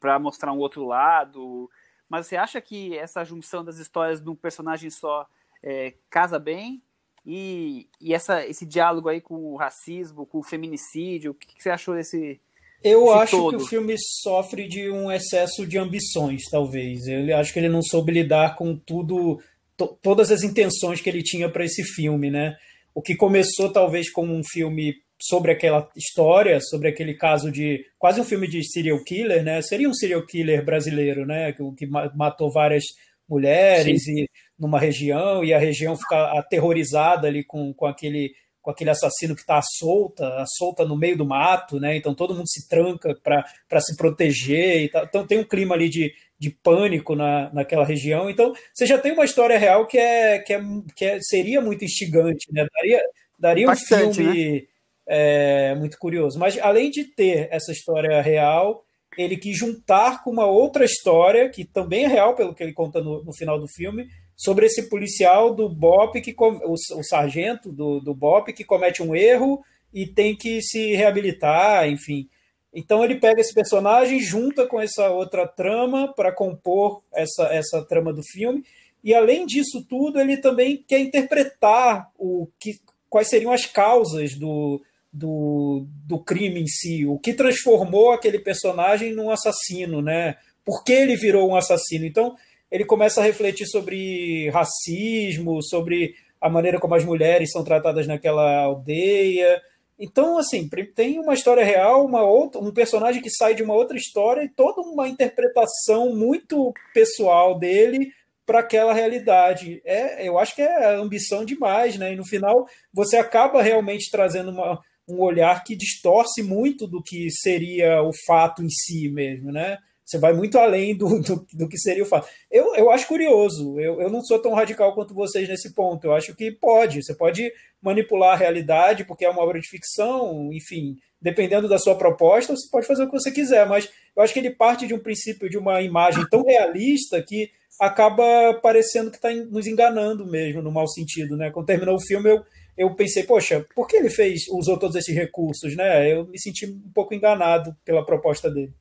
para mostrar um outro lado, mas você acha que essa junção das histórias de um personagem só é, casa bem? E, e essa, esse diálogo aí com o racismo, com o feminicídio, o que, que você achou desse, eu acho todo. que o filme sofre de um excesso de ambições, talvez. Eu acho que ele não soube lidar com tudo, to, todas as intenções que ele tinha para esse filme, né? O que começou talvez como um filme sobre aquela história, sobre aquele caso de quase um filme de serial killer, né? Seria um serial killer brasileiro, né? Que, que matou várias mulheres Sim. e numa região e a região fica aterrorizada ali com, com aquele com aquele assassino que está solta, solta no meio do mato, né? Então todo mundo se tranca para se proteger e tal. Então tem um clima ali de, de pânico na, naquela região. Então você já tem uma história real que é que, é, que é, seria muito instigante, né? Daria, daria Bastante, um filme né? É, muito curioso. Mas além de ter essa história real, ele quis juntar com uma outra história, que também é real, pelo que ele conta no, no final do filme, sobre esse policial do BOP, que, o, o sargento do, do BOP, que comete um erro e tem que se reabilitar, enfim. Então ele pega esse personagem, junta com essa outra trama para compor essa, essa trama do filme. E além disso tudo, ele também quer interpretar o que, quais seriam as causas do, do, do crime em si, o que transformou aquele personagem num assassino, né? Por que ele virou um assassino? Então ele começa a refletir sobre racismo, sobre a maneira como as mulheres são tratadas naquela aldeia. Então, assim, tem uma história real, uma outra, um personagem que sai de uma outra história e toda uma interpretação muito pessoal dele para aquela realidade. É, eu acho que é ambição demais, né? E no final você acaba realmente trazendo uma, um olhar que distorce muito do que seria o fato em si mesmo, né? Você vai muito além do, do, do, que seria o fato. Eu, eu acho curioso, eu, eu não sou tão radical quanto vocês nesse ponto. Eu acho que pode, você pode manipular a realidade, porque é uma obra de ficção, enfim, dependendo da sua proposta, você pode fazer o que você quiser, mas eu acho que ele parte de um princípio, de uma imagem tão realista que acaba parecendo que está nos enganando mesmo, no mau sentido. Né? Quando terminou o filme, eu, eu pensei, poxa, por que ele fez, usou todos esses recursos? Né? Eu me senti um pouco enganado pela proposta dele.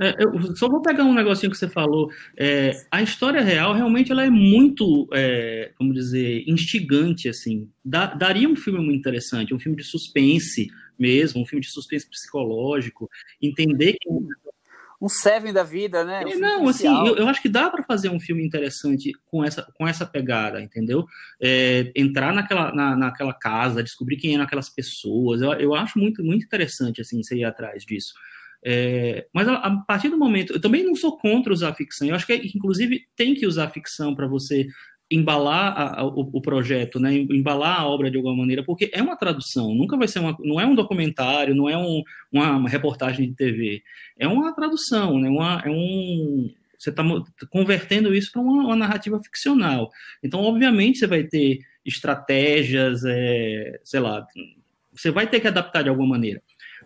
É, eu só vou pegar um negocinho que você falou. É, a história real realmente ela é muito, é, como dizer, instigante assim. Da, daria um filme muito interessante, um filme de suspense mesmo, um filme de suspense psicológico. Entender que um Seven da vida, né? Um não, assim, eu, eu, acho que dá para fazer um filme interessante com essa, com essa pegada, entendeu? É, entrar naquela, na, naquela casa, descobrir quem eram aquelas pessoas. Eu, eu acho muito, muito interessante assim, você ir atrás disso. É, mas a, a, partir do momento, eu também não sou contra usar ficção. Eu acho que, inclusive, tem que usar ficção para você embalar a, a, o, o, projeto, né? embalar a obra de alguma maneira, porque é uma tradução, nunca vai ser uma, não é um documentário, não é um, uma, reportagem de TV, é uma tradução, né? Uma, é um, você está convertendo isso para uma, uma, narrativa ficcional. Então, obviamente, você vai ter estratégias, é, sei lá, você vai ter que adaptar de alguma maneira.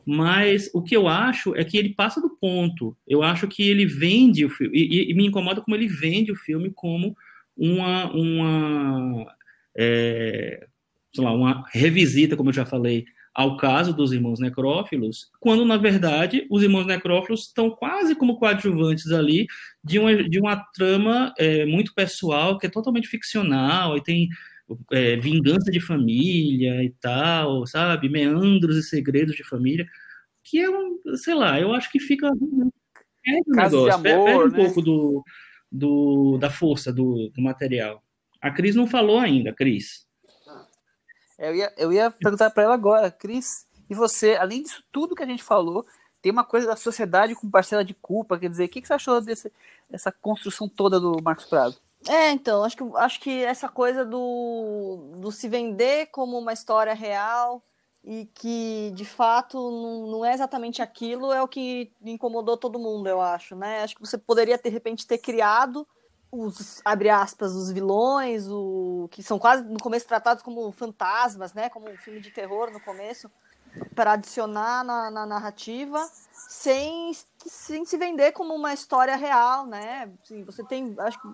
Mas o que eu acho é que ele passa do ponto. Eu acho que ele vende o filme, e, e me incomoda como ele vende o filme como uma, uma, é, lá, uma revisita, como eu já falei, ao caso dos irmãos necrófilos, quando, na verdade, os irmãos necrófilos estão quase como coadjuvantes ali de uma, de uma trama é, muito pessoal, que é totalmente ficcional, e tem é, vingança de família e tal, sabe? Meandros e segredos de família, que é um, sei lá, eu acho que fica. É um Caso negócio, de amor, perde um né? pouco do, do, da força do, do material. A Cris não falou ainda, Cris. Eu ia, eu ia perguntar para ela agora, Cris, e você, além disso tudo que a gente falou, tem uma coisa da sociedade com parcela de culpa, quer dizer, o que, que você achou desse, dessa construção toda do Marcos Prado? É, então, acho que, acho que essa coisa do, do se vender como uma história real e que, de fato, não, não é exatamente aquilo, é o que incomodou todo mundo, eu acho, né? Acho que você poderia, de repente, ter criado os, abre aspas, os vilões, o, que são quase, no começo, tratados como fantasmas, né? Como um filme de terror no começo, para adicionar na, na narrativa, sem, sem se vender como uma história real, né? Assim, você tem, acho que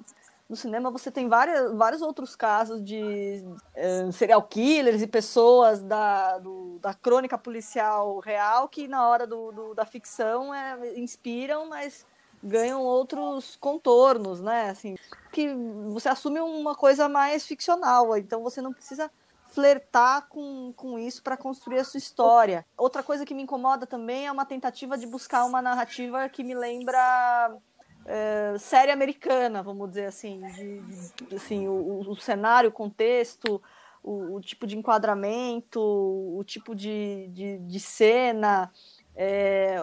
no cinema você tem várias, vários outros casos de uh, serial killers e pessoas da, do, da crônica policial real que na hora do, do, da ficção é, inspiram, mas ganham outros contornos, né? Assim, que você assume uma coisa mais ficcional, então você não precisa flertar com, com isso para construir a sua história. Outra coisa que me incomoda também é uma tentativa de buscar uma narrativa que me lembra série americana, vamos dizer assim, de, de assim o, o, cenário, o contexto, o, o, tipo de enquadramento, o tipo de, de, de cena, é,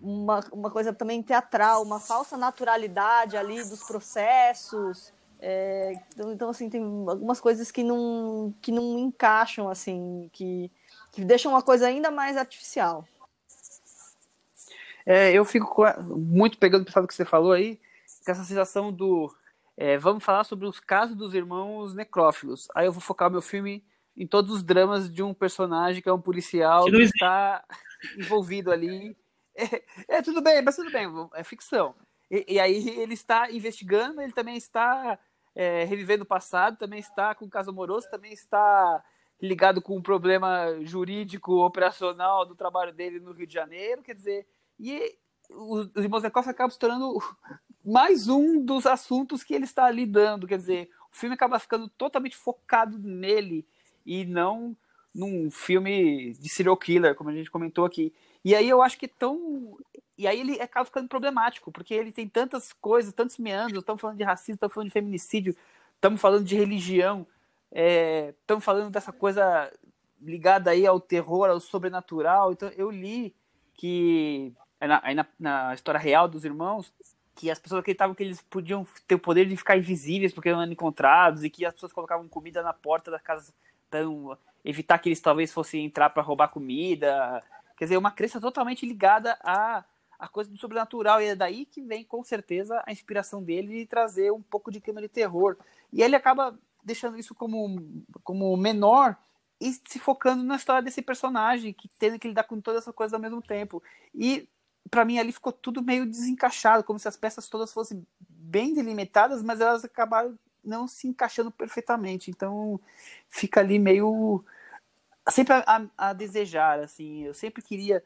uma, uma coisa também teatral, uma falsa naturalidade ali dos processos. É, então, então, assim, tem algumas coisas que não, que não encaixam, assim, que, que deixam uma coisa ainda mais artificial. É, eu fico muito pegando o que você falou aí, com essa sensação do. É, vamos falar sobre os casos dos irmãos necrófilos. Aí eu vou focar meu filme em todos os dramas de um personagem que é um policial que, que está envolvido ali. É, é, tudo bem, mas tudo bem, é ficção. E, e aí ele está investigando, ele também está é, revivendo o passado, também está com o caso amoroso, também está ligado com um problema jurídico operacional do trabalho dele no Rio de Janeiro. Quer dizer, E os, os irmãos Nekroff acabam se tornando mais um dos assuntos que ele está lidando. Quer dizer, o filme acaba ficando totalmente focado nele e não num filme de serial killer, como a gente comentou aqui. E aí eu acho que é tão. E aí ele acaba ficando problemático, porque ele tem tantas coisas, tantos meandros. Estamos falando de racismo, estamos falando de feminicídio, estamos falando de religião, estamos é, falando dessa coisa ligada aí ao terror, ao sobrenatural. Então eu li que aí na, na história real dos irmãos que as pessoas acreditavam que eles podiam ter o poder de ficar invisíveis porque eram encontrados e que as pessoas colocavam comida na porta da casa para evitar que eles talvez fossem entrar para roubar comida. Quer dizer, uma crença totalmente ligada a a coisa do sobrenatural e é daí que vem com certeza a inspiração dele de trazer um pouco de clima de terror. E ele acaba deixando isso como como menor e se focando na história desse personagem que tendo que lidar com toda essa coisa ao mesmo tempo. E para mim ali ficou tudo meio desencaixado, como se as peças todas fossem bem delimitadas, mas elas acabaram não se encaixando perfeitamente. Então fica ali meio sempre a, a, desejar, assim. Eu sempre queria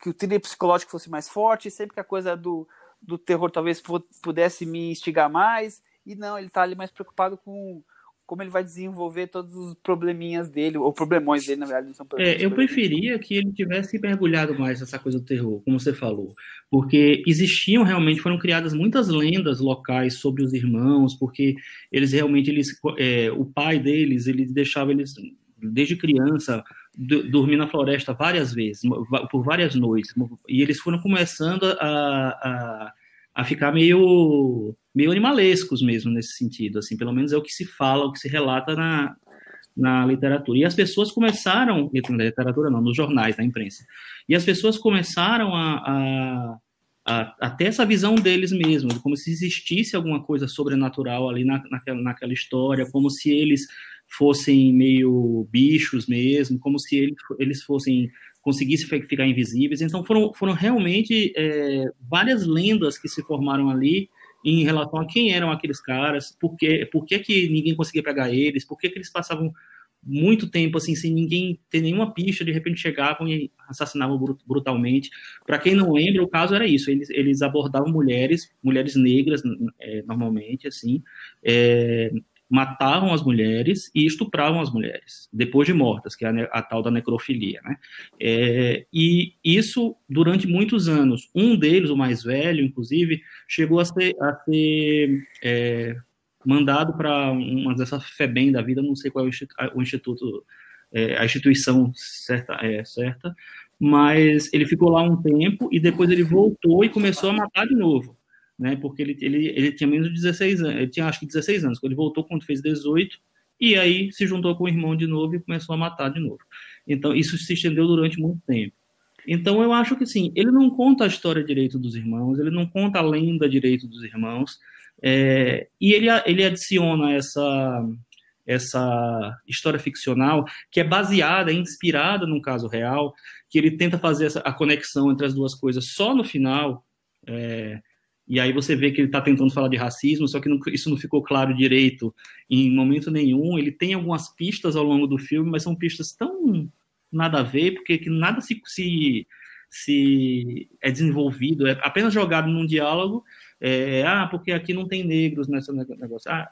que o thriller psicológico fosse mais forte, sempre que a coisa do, do terror talvez pudesse me instigar mais. E não, ele está ali mais preocupado com como ele vai desenvolver todos os probleminhas dele, ou problemões dele, na verdade, não são problemas. É, eu preferia que ele tivesse mergulhado mais nessa coisa do terror, como você falou, porque existiam realmente, foram criadas muitas lendas locais sobre os irmãos, porque eles realmente, eles, é, o pai deles, ele deixava eles, desde criança, dormir na floresta várias vezes, por várias noites, e eles foram começando a, a, a ficar meio meio animalescos mesmo nesse sentido, assim, pelo menos é o que se fala, o que se relata na, na literatura. E as pessoas começaram, na literatura não, nos jornais, na imprensa, e as pessoas começaram a, a, a, a ter essa visão deles mesmos, como se existisse alguma coisa sobrenatural ali na, naquela, naquela história, como se eles fossem meio bichos mesmo, como se eles, eles fossem conseguissem ficar invisíveis. Então foram, foram realmente é, várias lendas que se formaram ali em relação a quem eram aqueles caras, por que, por que, que ninguém conseguia pegar eles, por que, que eles passavam muito tempo assim sem ninguém ter nenhuma pista, de repente chegavam e assassinavam brutalmente. Para quem não lembra, o caso era isso: eles, eles abordavam mulheres, mulheres negras é, normalmente, assim, é, matavam as mulheres e estupravam as mulheres, depois de mortas, que é a, a tal da necrofilia. Né? É, e isso durante muitos anos. Um deles, o mais velho, inclusive, chegou a ser, a ser é, mandado para uma dessa FEBEM da vida, não sei qual é o instituto, é, a instituição certa, é, certa, mas ele ficou lá um tempo e depois ele voltou e começou a matar de novo né? Porque ele, ele, ele tinha menos de 16 anos, ele tinha acho que 16 anos, quando ele voltou quando fez 18, e aí se juntou com o irmão de novo e começou a matar de novo. Então isso se estendeu durante muito tempo. Então eu acho que sim, ele não conta a história direito dos irmãos, ele não conta a lenda direito dos irmãos, é, e ele, ele adiciona essa essa história ficcional que é baseada, inspirada num caso real, que ele tenta fazer essa, a conexão entre as duas coisas só no final, é, e aí você vê que ele está tentando falar de racismo, só que não, isso não ficou claro direito em momento nenhum. Ele tem algumas pistas ao longo do filme, mas são pistas tão nada a ver, porque que nada se, se, se é desenvolvido, é apenas jogado num diálogo. É, ah, porque aqui não tem negros nessa negócio, ah,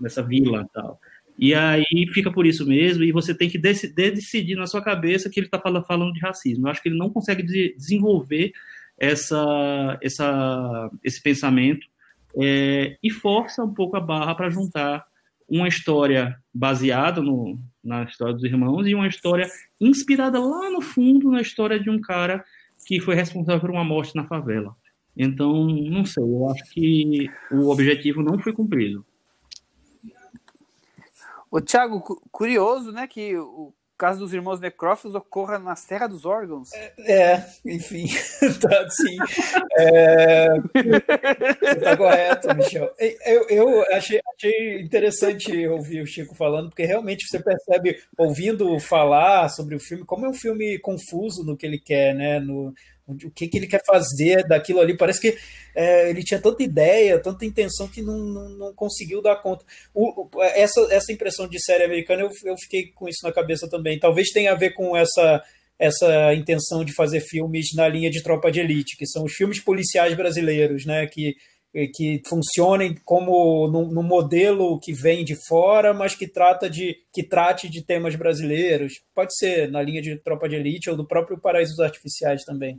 nessa vila tal. E aí fica por isso mesmo, e você tem que decidir, na sua cabeça que ele está falando de racismo. Eu acho que ele não consegue desenvolver essa, essa, esse pensamento é, e força um pouco a barra para juntar uma história baseada no, na história dos irmãos e uma história inspirada lá no fundo na história de um cara que foi responsável por uma morte na favela. Então, não sei, eu acho que o objetivo não foi cumprido. O Thiago, curioso, né, que o caso dos irmãos necrófilos ocorra na Serra dos Órgãos. É, é enfim, tá, sim. É, você tá correto, Michel. Eu, eu achei, achei interessante ouvir o Chico falando, porque realmente você percebe, ouvindo falar sobre o filme, como é um filme confuso no que ele quer, né? No, o que, que ele quer fazer daquilo ali. Parece que é, ele tinha tanta ideia, tanta intenção que não, não, não conseguiu dar conta. O, essa, essa impressão de série americana, eu, eu fiquei com isso na cabeça também. Talvez tenha a ver com essa essa intenção de fazer filmes na linha de Tropa de Elite, que são os filmes policiais brasileiros, né? Que, que funcionem como no, modelo que vem de fora, mas que trata de que trate de temas brasileiros. Pode ser na linha de Tropa de Elite ou do próprio Paraísos Artificiais também.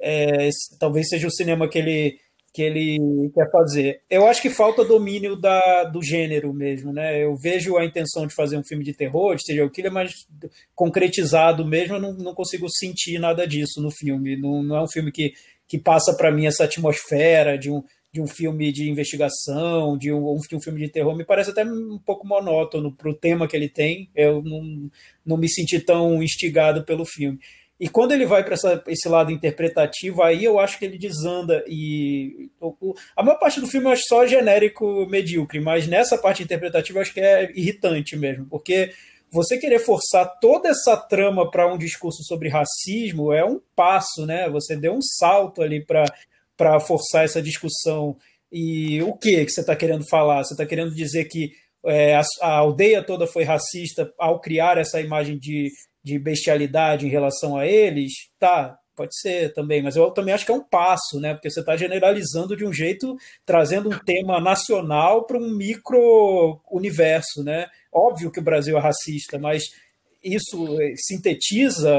É, talvez seja o cinema que ele que ele quer fazer. Eu acho que falta domínio da, do gênero mesmo, né? Eu vejo a intenção de fazer um filme de terror, de serial killer, mas concretizado mesmo, eu não, não consigo sentir nada disso no filme. Não, não é um filme que, que passa para mim essa atmosfera de um, de um filme de investigação, de um, de um filme de terror. Me parece até um pouco monótono para o tema que ele tem. Eu não, não me senti tão instigado pelo filme. E quando ele vai para esse lado interpretativo, aí eu acho que ele desanda. E o, a maior parte do filme eu acho só genérico medíocre, mas nessa parte interpretativa eu acho que é irritante mesmo, porque você querer forçar toda essa trama para um discurso sobre racismo é um passo, né? Você deu um salto ali para forçar essa discussão. E o que que você está querendo falar? Você está querendo dizer que é, a, a, aldeia toda foi racista ao criar essa imagem de de bestialidade em relação a eles, tá, pode ser também, mas eu também acho que é um passo, né? Porque você está generalizando de um jeito, trazendo um tema nacional para um micro universo, né? Óbvio que o Brasil é racista, mas isso eh, sintetiza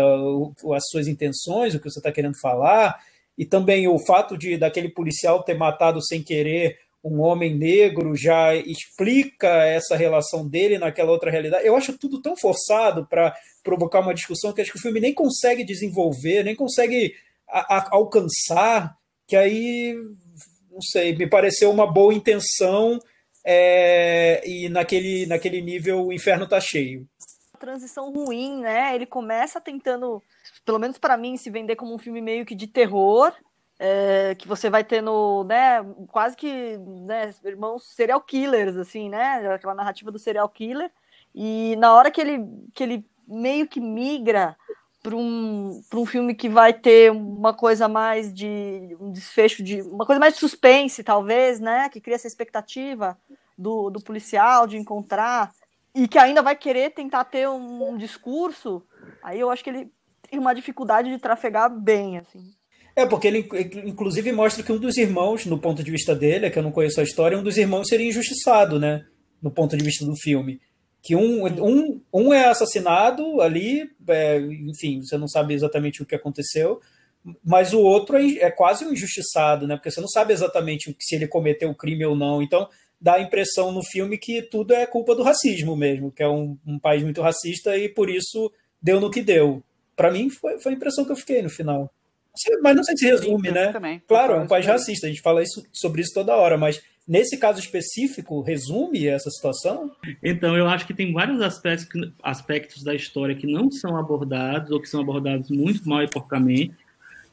as suas intenções, o que você está querendo falar, e também o fato de daquele policial ter matado sem querer um homem negro já explica essa relação dele naquela outra realidade. Eu acho tudo tão forçado para provocar uma discussão que acho que o filme nem consegue desenvolver, nem consegue a, a, alcançar, que aí, não sei, me pareceu uma boa intenção é, e naquele, naquele nível o inferno está cheio. Transição ruim, né? Ele começa tentando, pelo menos para mim, se vender como um filme meio que de terror, é, que você vai tendo, né, quase que, né, irmãos serial killers, assim, né, aquela narrativa do serial killer, e na hora que ele, que ele meio que migra para um, um filme que vai ter uma coisa mais de um desfecho de uma coisa mais de suspense, talvez, né, que cria essa expectativa do, do policial de encontrar e que ainda vai querer tentar ter um, um discurso, aí eu acho que ele tem uma dificuldade de trafegar bem, assim. É, porque ele inclusive mostra que um dos irmãos, no ponto de vista dele, é que eu não conheço a história, um dos irmãos seria injustiçado, né? No ponto de vista do filme. Que um, um, um é assassinado ali, é, enfim, você não sabe exatamente o que aconteceu, mas o outro é, é quase um injustiçado, né? Porque você não sabe exatamente se ele cometeu o crime ou não. Então, dá a impressão no filme que tudo é culpa do racismo mesmo, que é um, um país muito racista e por isso deu no que deu. Para mim, foi, foi a impressão que eu fiquei no final. Mas não sei se resume, Sim, né? Também. Claro, é um país racista, a gente fala isso, sobre isso toda hora, mas nesse caso específico, resume essa situação? Então, eu acho que tem vários aspectos, aspectos da história que não são abordados, ou que são abordados muito mal e porcamente,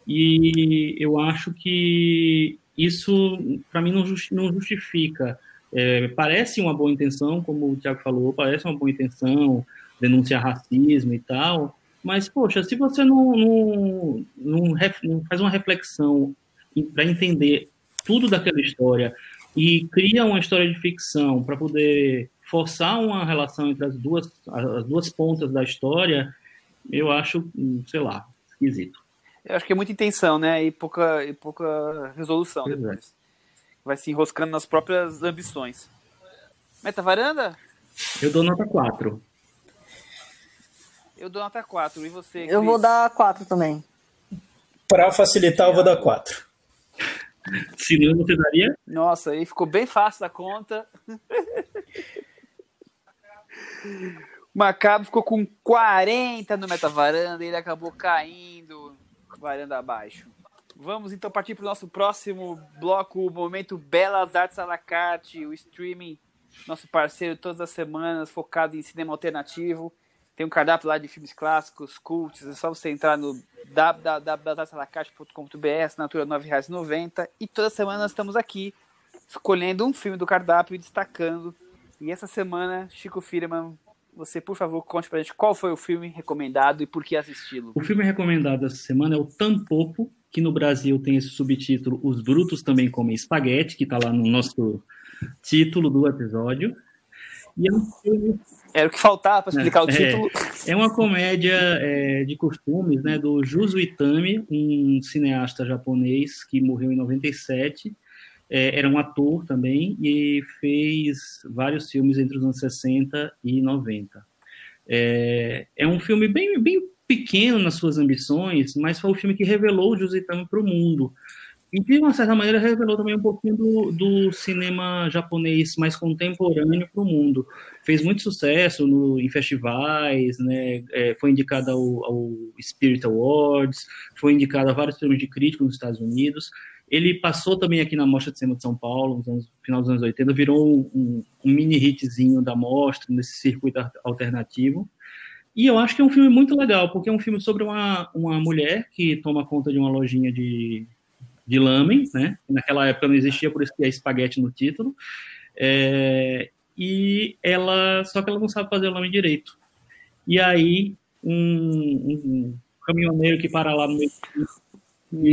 e eu acho que isso, para mim, não justifica. É, parece uma boa intenção, como o Tiago falou, parece uma boa intenção denunciar racismo e tal, mas, poxa, se você não, não, não, não faz uma reflexão para entender tudo daquela história e cria uma história de ficção para poder forçar uma relação entre as duas, as duas pontas da história, eu acho, sei lá, esquisito. Eu acho que é muita intenção, né? E pouca, e pouca resolução pois é. depois. É. Vai se enroscando nas próprias ambições. Meta varanda? Eu dou nota 4. Eu dou nota 4. E você? Eu vou dar 4 também. Para facilitar, eu vou dar 4. Se não, você daria? Nossa, aí ficou bem fácil a conta. O Macabo ficou com 40 no metavaranda e ele acabou caindo varanda abaixo. Vamos então partir para o nosso próximo bloco, o momento Belas Artes à la carte, o streaming, nosso parceiro todas as semanas, focado em cinema alternativo. Tem um cardápio lá de filmes clássicos, cults, é só você entrar no www.salacaixa.com.br, assinatura R$ 9,90. E toda semana nós estamos aqui escolhendo um filme do cardápio e destacando. E essa semana, Chico Firman, você, por favor, conte pra gente qual foi o filme recomendado e por que assisti-lo. O filme recomendado essa semana é o Tampopo, que no Brasil tem esse subtítulo Os Brutos Também Comem Espaguete, que está lá no nosso título do episódio. E é um filme Era o que faltava para explicar o É. título. É uma comédia é, de costumes, né, do Juzo Itami, um cineasta japonês que morreu em 97. É, era um ator também e fez vários filmes entre os anos 60 e 90. É, é um filme bem, bem pequeno nas suas ambições, mas foi o filme que revelou o Juzo Itami para o mundo. E, de uma certa maneira, revelou também um pouquinho do, do cinema japonês mais contemporâneo para o mundo fez muito sucesso no, em festivais, né? É, foi indicado ao, ao Spirit Awards, foi indicado a vários prêmios de crítico nos Estados Unidos. Ele passou também aqui na Mostra de Cinema de São Paulo, no final dos anos 80, virou um, um mini hitzinho da mostra, nesse circuito alternativo. E eu acho que é um filme muito legal, porque é um filme sobre uma, uma mulher que toma conta de uma lojinha de, de lamen, né? Naquela época não existia, por isso que é espaguete no título. É, e ela só que ela não sabe fazer o nome direito. E aí um, um caminhoneiro que para lá no meio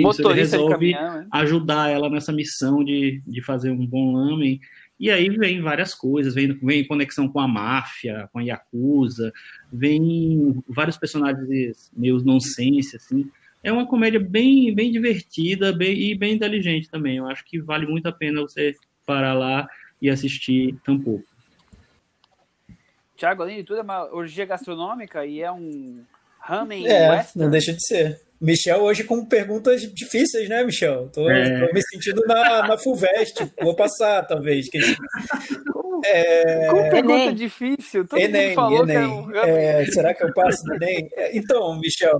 Motorista de resolve caminhão, né? ajudar ela nessa missão de, de fazer um bom lamen. E aí vem várias coisas, vem, vem conexão com a máfia, com a Yakuza, vem vários personagens meio nonsense, assim. É uma comédia bem, bem divertida bem, e bem inteligente também. Eu acho que vale muito a pena você parar lá e assistir tampouco. Tiago, além de tudo, é uma orgia gastronômica e é um ramen É, western. não deixa de ser. Michel hoje com perguntas difíceis, né, Michel? Tô, É. tô me sentindo na, na Fulvestre. Vou passar, talvez. sabe. É, Como pergunta Enem. difícil. Todo Enem, mundo falou que Enem. um. É, será que eu passo no Enem? É, Então, Michel.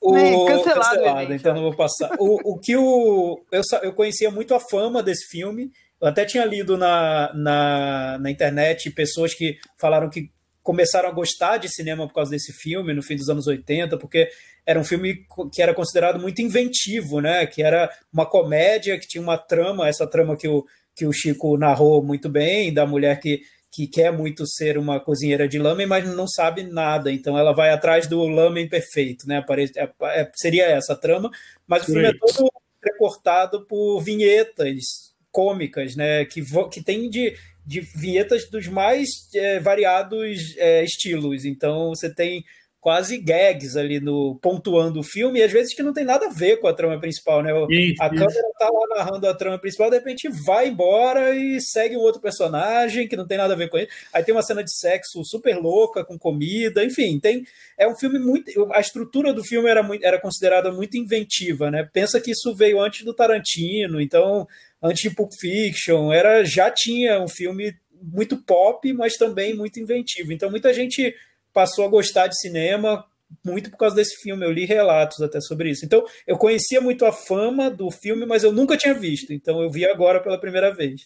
O, cancelado então não vou passar. O, o que o. Eu, eu conhecia muito a fama desse filme. Eu até tinha lido na, na, na internet pessoas que falaram que começaram a gostar de cinema por causa desse filme no fim dos anos 80, porque era um filme que era considerado muito inventivo, né? Que era uma comédia que tinha uma trama, essa trama que o, que o Chico narrou muito bem, da mulher que, que quer muito ser uma cozinheira de lamen, mas não sabe nada. Então ela vai atrás do lamen perfeito, né? É- é- seria essa a trama, mas o filme é todo recortado por vinhetas cômicas, né? Que, que tem de, de vinhetas dos mais é, variados é, estilos. Então você tem quase gags ali no pontuando o filme, e às vezes que não tem nada a ver com a trama principal, né? Isso, a isso. câmera tá lá narrando a trama principal, de repente vai embora e segue um outro personagem que não tem nada a ver com ele. Aí tem uma cena de sexo super louca, com comida, enfim, tem. É um filme muito. A estrutura do filme era, muito, era considerada muito inventiva, né? Pensa que isso veio antes do Tarantino, então, antes de Pulp Fiction, era, já tinha um filme muito pop, mas também muito inventivo. Então, muita gente passou a gostar de cinema muito por causa desse filme. Eu li relatos até sobre isso. Então, eu conhecia muito a fama do filme, mas eu nunca tinha visto. Então, eu vi agora pela primeira vez.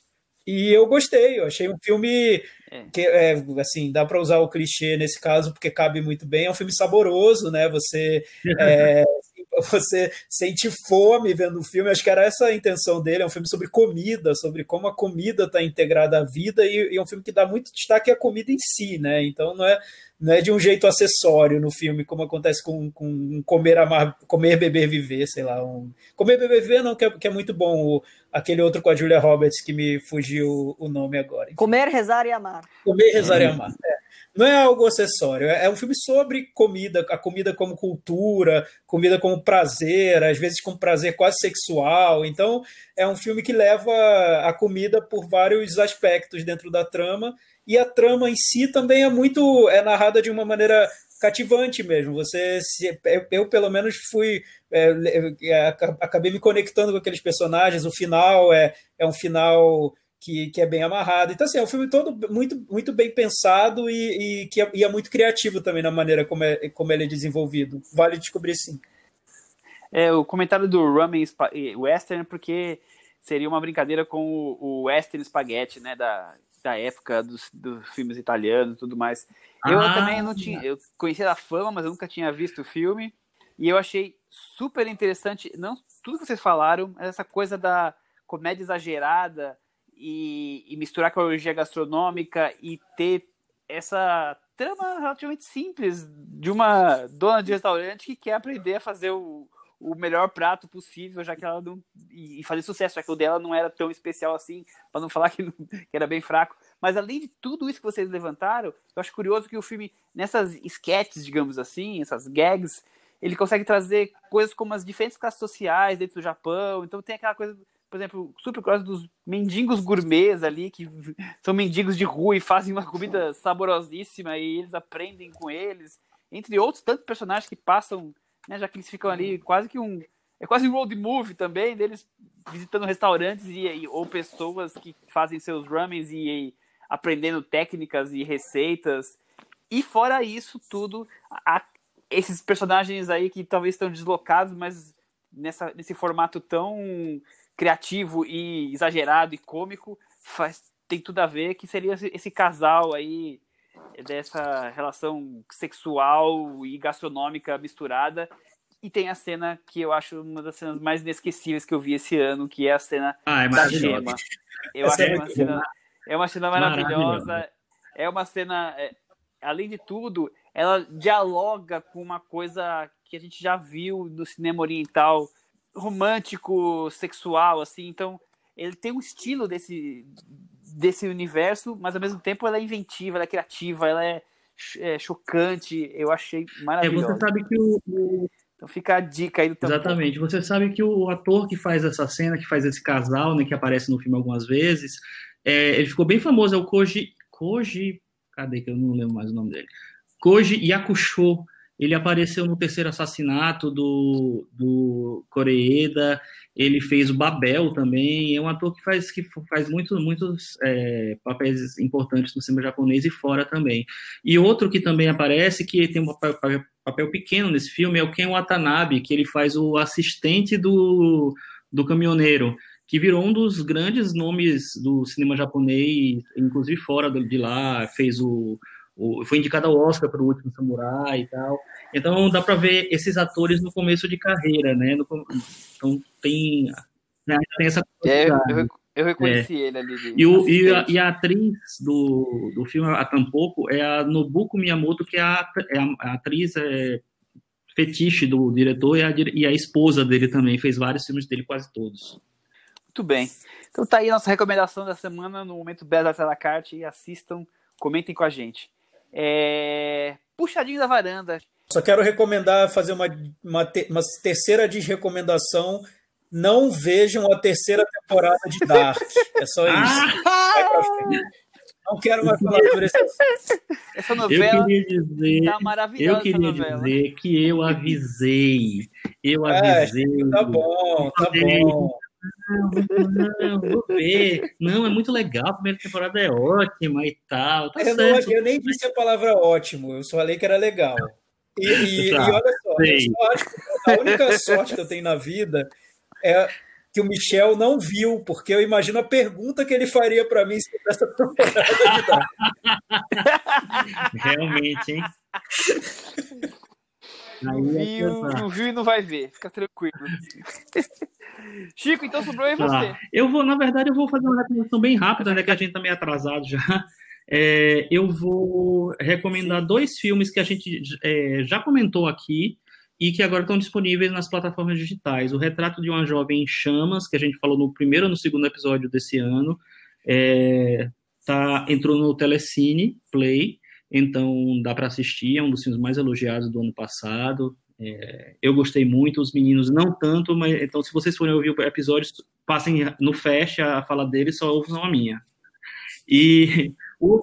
E eu gostei, eu achei um filme É. que é assim, dá para usar o clichê nesse caso porque cabe muito bem. É um filme saboroso, né? Você é, você sente fome vendo o filme. Acho que era essa a intenção dele. É um filme sobre comida, sobre como a comida está integrada à vida e, e é um filme que dá muito destaque à comida em si, né? Então não é não é de um jeito acessório no filme, como acontece com, com um comer, amar, comer, beber, viver, sei lá. Um... Comer, beber, viver não, que é, que é muito bom. O, aquele outro com a Julia Roberts que me fugiu o nome agora. Comer, rezar e amar. Comer, rezar e amar. É. Não é algo acessório, é é um filme sobre comida, a comida como cultura, comida como prazer, às vezes com prazer quase sexual. Então, é um filme que leva a comida por vários aspectos dentro da trama, e a trama em si também é muito é narrada de uma maneira cativante mesmo. Você se, eu, pelo menos fui é, é, acabei me conectando com aqueles personagens. O final é, é um final que, que é bem amarrado. Então, assim, é um filme todo muito, muito bem pensado e, e que é, e é muito criativo também na maneira como, é, como ele é desenvolvido. Vale descobrir sim. É, o comentário do Ramen Western, porque seria uma brincadeira com o, o Western Spaghetti, né, da, da época dos, dos filmes italianos e tudo mais. Eu Ah. também não tinha, eu conhecia da fama, mas eu nunca tinha visto o filme, e eu achei super interessante, não tudo que vocês falaram, mas essa coisa da comédia exagerada e, e misturar com a orgia gastronômica e ter essa trama relativamente simples de uma dona de restaurante que quer aprender a fazer o, o melhor prato possível, já que ela não. E fazer sucesso, já que o dela não era tão especial assim, para não falar que, não, que, era bem fraco. Mas além de tudo isso que vocês levantaram, eu acho curioso que o filme, nessas sketches, digamos assim, essas gags, ele consegue trazer coisas como as diferentes classes sociais dentro do Japão. Então tem aquela coisa, por exemplo, super curiosa dos mendigos gourmets ali, que são mendigos de rua e fazem uma comida saborosíssima e eles aprendem com eles. Entre outros tantos personagens que passam né, já que eles ficam ali quase que um. É quase um road movie também, deles visitando restaurantes e, e ou pessoas que fazem seus ramens e, e, aprendendo técnicas e receitas. E fora isso tudo, esses personagens aí que talvez estão deslocados, mas nessa, nesse formato tão criativo e exagerado e cômico, faz, tem tudo a ver que seria esse, casal aí dessa relação sexual e gastronômica misturada. E tem a cena que eu acho uma das cenas mais inesquecíveis que eu vi esse ano, que é a cena ah, é da gema. Eu Essa acho é uma cena, é uma cena maravilhosa. É uma cena, é, além de tudo, ela dialoga com uma coisa que a gente já viu no cinema oriental, romântico, sexual, assim. Então, ele tem um estilo desse desse universo, mas ao mesmo tempo ela é inventiva, ela é criativa, ela é, é chocante. Eu achei maravilhoso. É, você sabe que o, o... Então fica a dica aí do tempo. Exatamente. Você sabe que o ator que faz essa cena, que faz esse casal, né, que aparece no filme algumas vezes, é, ele ficou bem famoso, é o Koji. Koji. Cadê que eu não lembro mais o nome dele? Koji Yakusho. Ele apareceu no terceiro assassinato do, do Koreeda, ele fez o Babel também, é um ator que faz, que faz muito, muitos é, papéis importantes no cinema japonês e fora também. E outro que também aparece, que tem um papel, papel pequeno nesse filme, é o Ken Watanabe, que ele faz o assistente do, do caminhoneiro, que virou um dos grandes nomes do cinema japonês, inclusive fora de lá, fez o, foi indicado ao Oscar para o Último Samurai e tal. Então dá para ver esses atores no começo de carreira, né? No, então tem, né, tem essa é, eu, eu, reconheci é. ele ali. E, o, e, a, e, a, atriz do, do filme, a Tampoco, é a Nobuko Miyamoto, que é a, é a atriz é, fetiche do diretor e a, e a esposa dele também, fez vários filmes dele, quase todos. Muito bem. Então tá aí nossa recomendação da semana no momento Bela da Carte. Assistam, comentem com a gente. É... Puxadinho da varanda. Só quero recomendar, fazer uma, uma, te, uma terceira desrecomendação. Não vejam a terceira temporada de Dark. É só isso. Não quero mais falar sobre esse Essa novela eu queria dizer, tá maravilhosa. Eu queria dizer que eu avisei. Eu é, avisei. É, tá bom, tá bom. Não, vou ver. Não, é muito legal. A primeira temporada é ótima e tal. Tá eu, não, eu, nem disse a palavra ótimo, eu só falei que era legal. E, e, tá, e olha só, eu acho que a única sorte que eu tenho na vida é que o Michel não viu, porque eu imagino a pergunta que ele faria para mim sobre essa temporada de Realmente, hein? Não viu, não viu e não vai ver, fica tranquilo. Chico, então sobrou aí tá. você. Eu vou, na verdade, eu vou fazer uma recomendação bem rápida, né? Que a gente tá meio atrasado já. É, eu vou recomendar Sim. dois filmes que a gente é, já comentou aqui e que agora estão disponíveis nas plataformas digitais. O Retrato de uma Jovem em Chamas, que a gente falou no primeiro ou no segundo episódio desse ano, é, tá, entrou no Telecine Play, então dá para assistir, é um dos filmes mais elogiados do ano passado. É, eu gostei muito, os meninos não tanto, mas então se vocês forem ouvir o episódio, passem no Fast a fala dele, só ouçam a minha. E o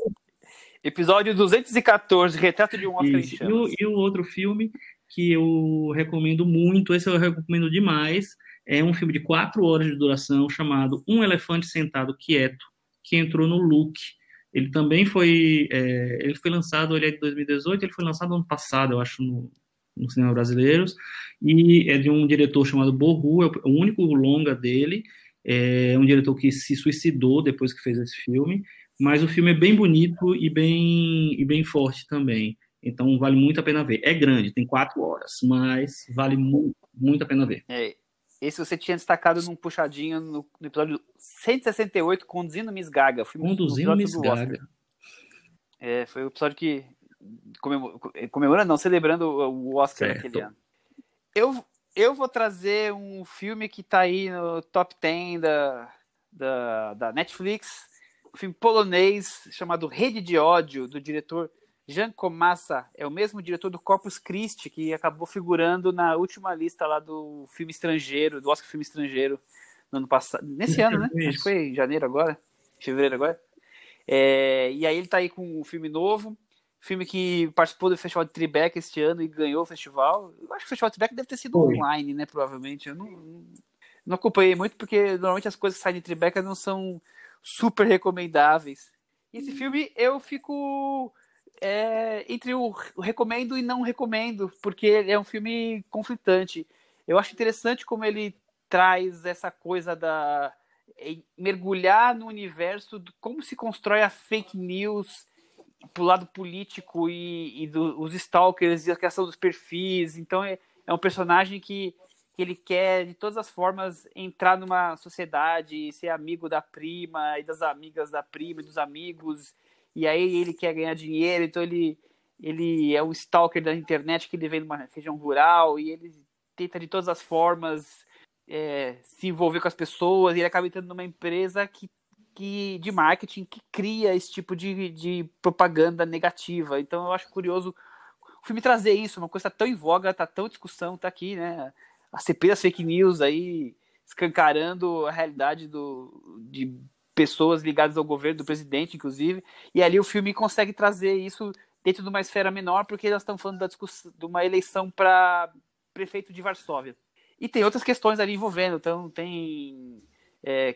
episódio 214, Retrato de um Oscar e, o, e o outro filme que eu recomendo muito, esse eu recomendo demais, é um filme de quatro horas de duração chamado Um Elefante Sentado Quieto, que entrou no Look. Ele também foi, é, ele foi lançado, ele é de 2018, ele foi lançado ano passado, eu acho, no, no cinema brasileiro, e é de um diretor chamado Borru, é o único longa dele, é um diretor que se suicidou depois que fez esse filme, mas o filme é bem bonito e bem, e bem forte também, então vale muito a pena ver. É grande, tem quatro horas, mas vale muito, muito a pena ver. É, esse você tinha destacado num puxadinho no, no episódio 168, Conduzindo Miss Gaga. Conduzindo Miss Gaga. É, foi o episódio que comemorando, não, celebrando o Oscar certo. naquele ano. Eu, eu vou trazer um filme que tá aí no top 10 da, da, da Netflix, um filme polonês chamado Rede de Ódio, do diretor Jan Komasa. É o mesmo diretor do Corpus Christi, que acabou figurando na última lista lá do filme estrangeiro, do Oscar Filme Estrangeiro, no ano passado. Nesse ano, né? Acho que foi em janeiro agora, fevereiro agora. É, e aí ele tá aí com um filme novo, filme que participou do Festival de Tribeca este ano e ganhou o festival. Eu acho que o Festival de Tribeca deve ter sido Foi. online, né? Provavelmente. Eu não, não acompanhei muito, porque normalmente as coisas que saem de Tribeca não são super recomendáveis. E esse filme eu fico é, entre o, recomendo e não recomendo, porque é um filme conflitante. Eu acho interessante como ele traz essa coisa da mergulhar no universo de como se constrói a fake news pro lado político e, e do, os stalkers e a questão dos perfis. Então é, é um personagem que, que ele quer de todas as formas entrar numa sociedade, ser amigo da prima e das amigas da prima e dos amigos. E aí ele quer ganhar dinheiro, então ele ele é um stalker da internet que ele vem numa região rural e ele tenta de todas as formas é, se envolver com as pessoas e ele acaba entrando numa empresa que que, de marketing que cria esse tipo de, de propaganda negativa. Então eu acho curioso o filme trazer isso, uma coisa tá tão em voga, tá tão discussão, tá aqui, né? A CP das fake news aí escancarando a realidade do, de pessoas ligadas ao governo, do presidente, inclusive. E ali o filme consegue trazer isso dentro de uma esfera menor, porque elas estão falando da discussão, de uma eleição para prefeito de Varsóvia. E tem outras questões ali envolvendo, então tem é,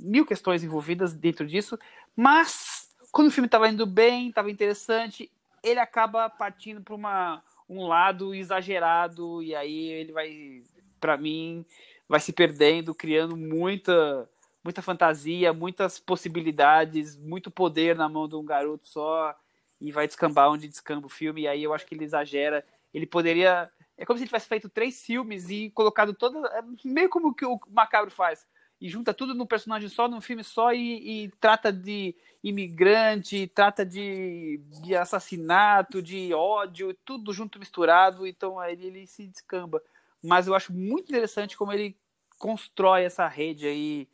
mil questões envolvidas dentro disso, mas quando o filme estava indo bem, estava interessante, ele acaba partindo para um lado exagerado e aí ele vai, para mim, vai se perdendo, criando muita muita fantasia, muitas possibilidades, muito poder na mão de um garoto só e vai descambar onde descamba o filme. E aí eu acho que ele exagera. Ele poderia. É como se ele tivesse feito três filmes e colocado toda. É meio como que o Macabro faz e junta tudo num personagem só, num filme só e, e trata de imigrante, trata de, de, assassinato, de ódio, tudo junto misturado, então aí ele se descamba. Mas eu acho muito interessante como ele constrói essa rede aí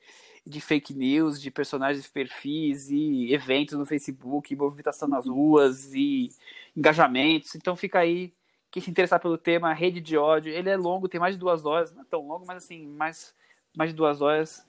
de fake news, de personagens perfis e eventos no Facebook, movimentação nas ruas e engajamentos. Então fica aí quem se interessar pelo tema, rede de ódio. Ele é longo, tem mais de duas horas, não é tão longo, mas assim, mais mais de duas horas,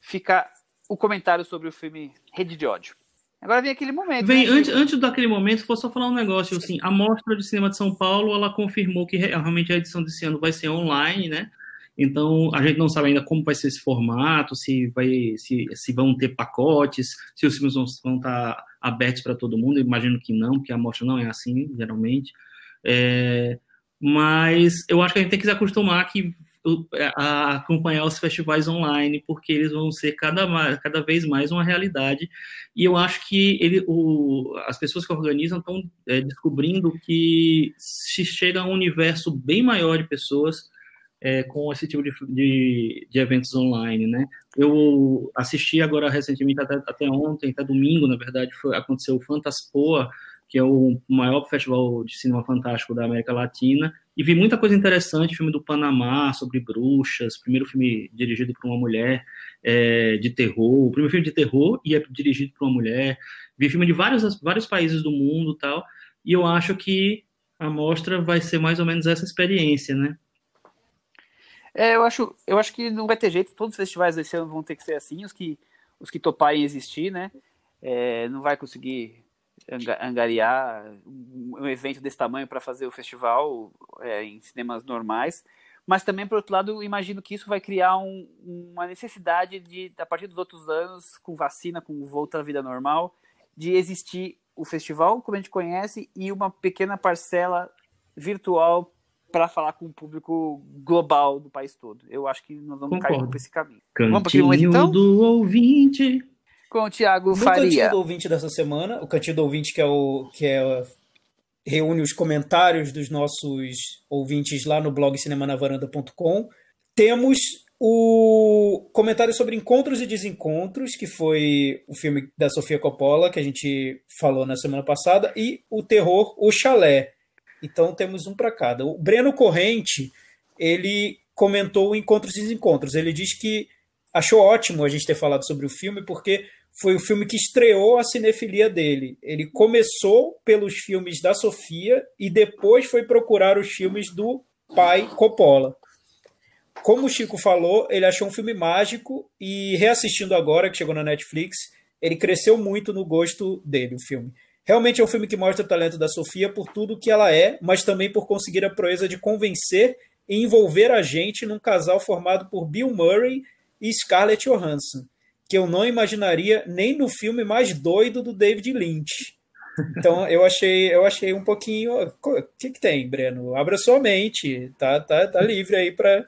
fica o comentário sobre o filme Rede de Ódio. Agora vem aquele momento. Vem, né, antes, antes daquele momento, vou só falar um negócio. Assim, a Mostra de Cinema de São Paulo, ela confirmou que realmente a edição desse ano vai ser online, né? Então, a gente não sabe ainda como vai ser esse formato, se, vai, se, se vão ter pacotes, se os filmes vão, vão estar abertos para todo mundo. Imagino que não, porque a mostra não é assim, geralmente. É, mas eu acho que a gente tem que se acostumar que a acompanhar os festivais online, porque eles vão ser cada, cada vez mais uma realidade. E eu acho que ele, o, as pessoas que organizam estão é, descobrindo que se chega a um universo bem maior de pessoas é, com esse tipo de, de, de, eventos online, né? Eu assisti agora recentemente, até, até ontem, até domingo, na verdade, foi, aconteceu o Fantaspoa, que é o maior festival de cinema fantástico da América Latina, e vi muita coisa interessante, filme do Panamá, sobre bruxas, primeiro filme dirigido por uma mulher, é, de terror, o primeiro filme de terror e é dirigido por uma mulher, vi filme de vários, vários países do mundo tal, e eu acho que a mostra vai ser mais ou menos essa experiência, né? É, eu acho, eu acho que não vai ter jeito, todos os festivais desse ano vão ter que ser assim, os que, os que toparem existir, né? É, não vai conseguir angariar um evento desse tamanho para fazer o festival é, em cinemas normais. Mas também, por outro lado, imagino que isso vai criar um, uma necessidade de, a partir dos outros anos, com vacina, com volta à vida normal, de existir o festival, como a gente conhece, e uma pequena parcela virtual para falar com o público global do país todo. Eu acho que nós vamos Concordo. cair por esse caminho. Cantinho vamos para momento, então? do ouvinte com o Thiago no Faria. Cantinho do Ouvinte dessa semana, o Cantinho do Ouvinte que é o que é reúne os comentários dos nossos ouvintes lá no blog cinemanavaranda.com. Temos o comentário sobre Encontros e Desencontros, que foi o filme da Sofia Coppola, que a gente falou na semana passada, e o terror O Chalé. Então temos um para cada. O Breno Corrente ele comentou Encontros e Desencontros. Ele diz que achou ótimo a gente ter falado sobre o filme, porque foi o filme que estreou a cinefilia dele. Ele começou pelos filmes da Sofia e depois foi procurar os filmes do pai Coppola. Como o Chico falou, ele achou um filme mágico e reassistindo agora, que chegou na Netflix, ele cresceu muito no gosto dele, o filme. Realmente é um filme que mostra o talento da Sofia por tudo que ela é, mas também por conseguir a proeza de convencer e envolver a gente num casal formado por Bill Murray e Scarlett Johansson, que eu não imaginaria nem no filme mais doido do David Lynch. Então eu achei, eu achei um pouquinho. O que, que tem, Breno? Abra sua mente, tá, tá, tá livre aí para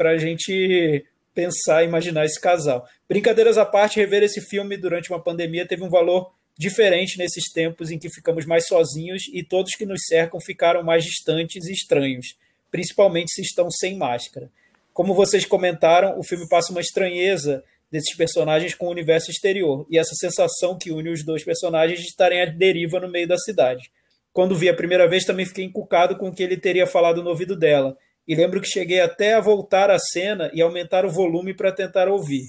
a gente pensar, imaginar esse casal. Brincadeiras à parte, rever esse filme durante uma pandemia teve um valor diferente nesses tempos em que ficamos mais sozinhos e todos que nos cercam ficaram mais distantes e estranhos, principalmente se estão sem máscara. Como vocês comentaram, o filme passa uma estranheza desses personagens com o universo exterior e essa sensação que une os dois personagens de estarem à deriva no meio da cidade. Quando vi a primeira vez, também fiquei encucado com o que ele teria falado no ouvido dela, e lembro que cheguei até a voltar à cena e aumentar o volume para tentar ouvir.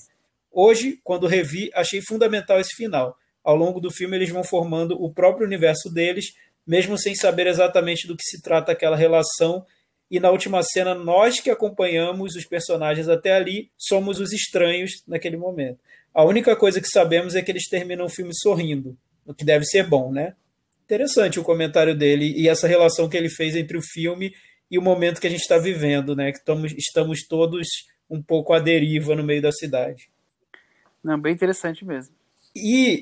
Hoje, quando revi, achei fundamental esse final. Ao longo do filme, eles vão formando o próprio universo deles, mesmo sem saber exatamente do que se trata aquela relação. E na última cena, nós que acompanhamos os personagens até ali somos os estranhos naquele momento. A única coisa que sabemos é que eles terminam o filme sorrindo, o que deve ser bom, né? Interessante o comentário dele e essa relação que ele fez entre o filme e o momento que a gente está vivendo, né? Que estamos, estamos todos um pouco à deriva no meio da cidade. Não, bem interessante mesmo. E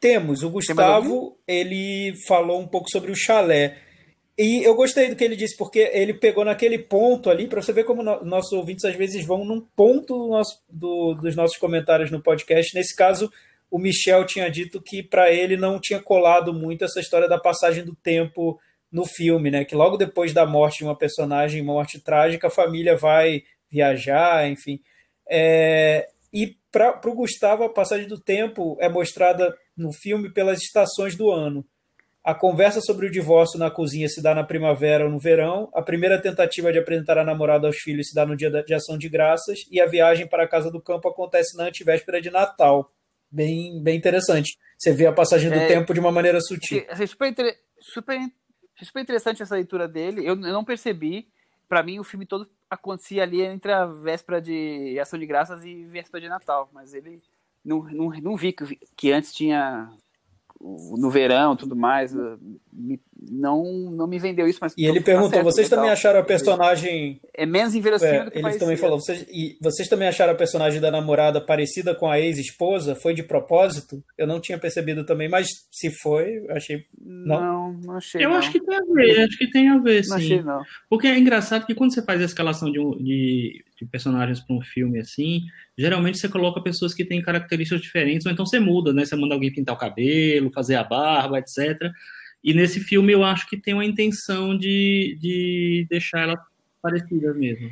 temos o Gustavo, ele falou um pouco sobre o chalé. E eu gostei do que ele disse, porque ele pegou naquele ponto ali, para você ver como no, nossos ouvintes às vezes vão num ponto do nosso, do, dos nossos comentários no podcast. Nesse caso, o Michel tinha dito que para ele não tinha colado muito essa história da passagem do tempo no filme, né? Que logo depois da morte de uma personagem, morte trágica, a família vai viajar, enfim. É, e para o Gustavo, a passagem do tempo é mostrada no filme pelas estações do ano. A conversa sobre o divórcio na cozinha se dá na primavera ou no verão. A primeira tentativa de apresentar a namorada aos filhos se dá no dia de ação de graças. E a viagem para a casa do campo acontece na antivéspera de Natal. Bem, bem interessante. Você vê a passagem do é, tempo de uma maneira sutil. É super, super, super interessante essa leitura dele. Eu, eu não percebi. Para mim, o filme todo acontecia ali entre a véspera de Ação de Graças e véspera de Natal, mas ele não, não, não vi que, que antes tinha no verão tudo mais não não me vendeu isso mas e ele perguntou certo, vocês também acharam a personagem é menos inverossímil é, do que ele parecia. também falou vocês e vocês também acharam a personagem da namorada parecida com a ex esposa foi de propósito eu não tinha percebido também mas se foi achei não não, não achei eu não. acho que tem a ver acho que tem a ver sim não achei, não. porque é engraçado que quando você faz a escalação de, um, de, de personagens para um filme assim geralmente você coloca pessoas que têm características diferentes, ou então você muda, né? Você manda alguém pintar o cabelo, fazer a barba, etc. E nesse filme eu acho que tem uma intenção de, de deixar ela parecida mesmo.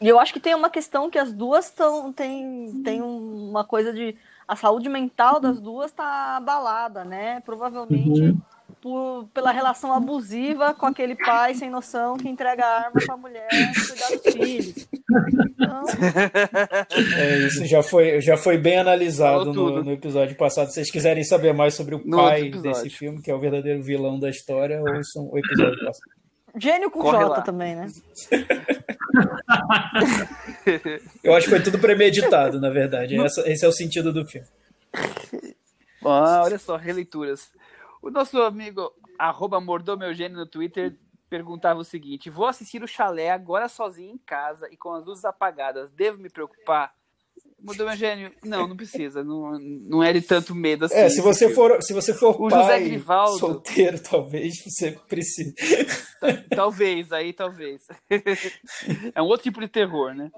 E eu acho que tem uma questão que as duas estão. Tem, tem uma coisa de. A saúde mental das duas está abalada, né? Provavelmente. Uhum por, pela relação abusiva com aquele pai sem noção que entrega a arma para a mulher cuidar dos filhos. Então... É, isso já foi, já foi bem analisado no, no, episódio passado. Se vocês quiserem saber mais sobre o no pai desse filme, que é o verdadeiro vilão da história, ouçam o episódio passado. Gênio com Corre J lá. também, né? Eu acho que foi tudo premeditado, na verdade. Esse é o sentido do filme. Ah, olha só, releituras. O nosso amigo, arroba Mordomeugênio no Twitter, perguntava o seguinte: Vou assistir o chalé agora sozinho em casa e com as luzes apagadas. Devo me preocupar? Mudou meu gênio? Não, não precisa. Não, não é de tanto medo assim. É, se você for, se você for o José Grivaldo, solteiro, talvez você precise. Talvez, aí talvez. É um outro tipo de terror, né?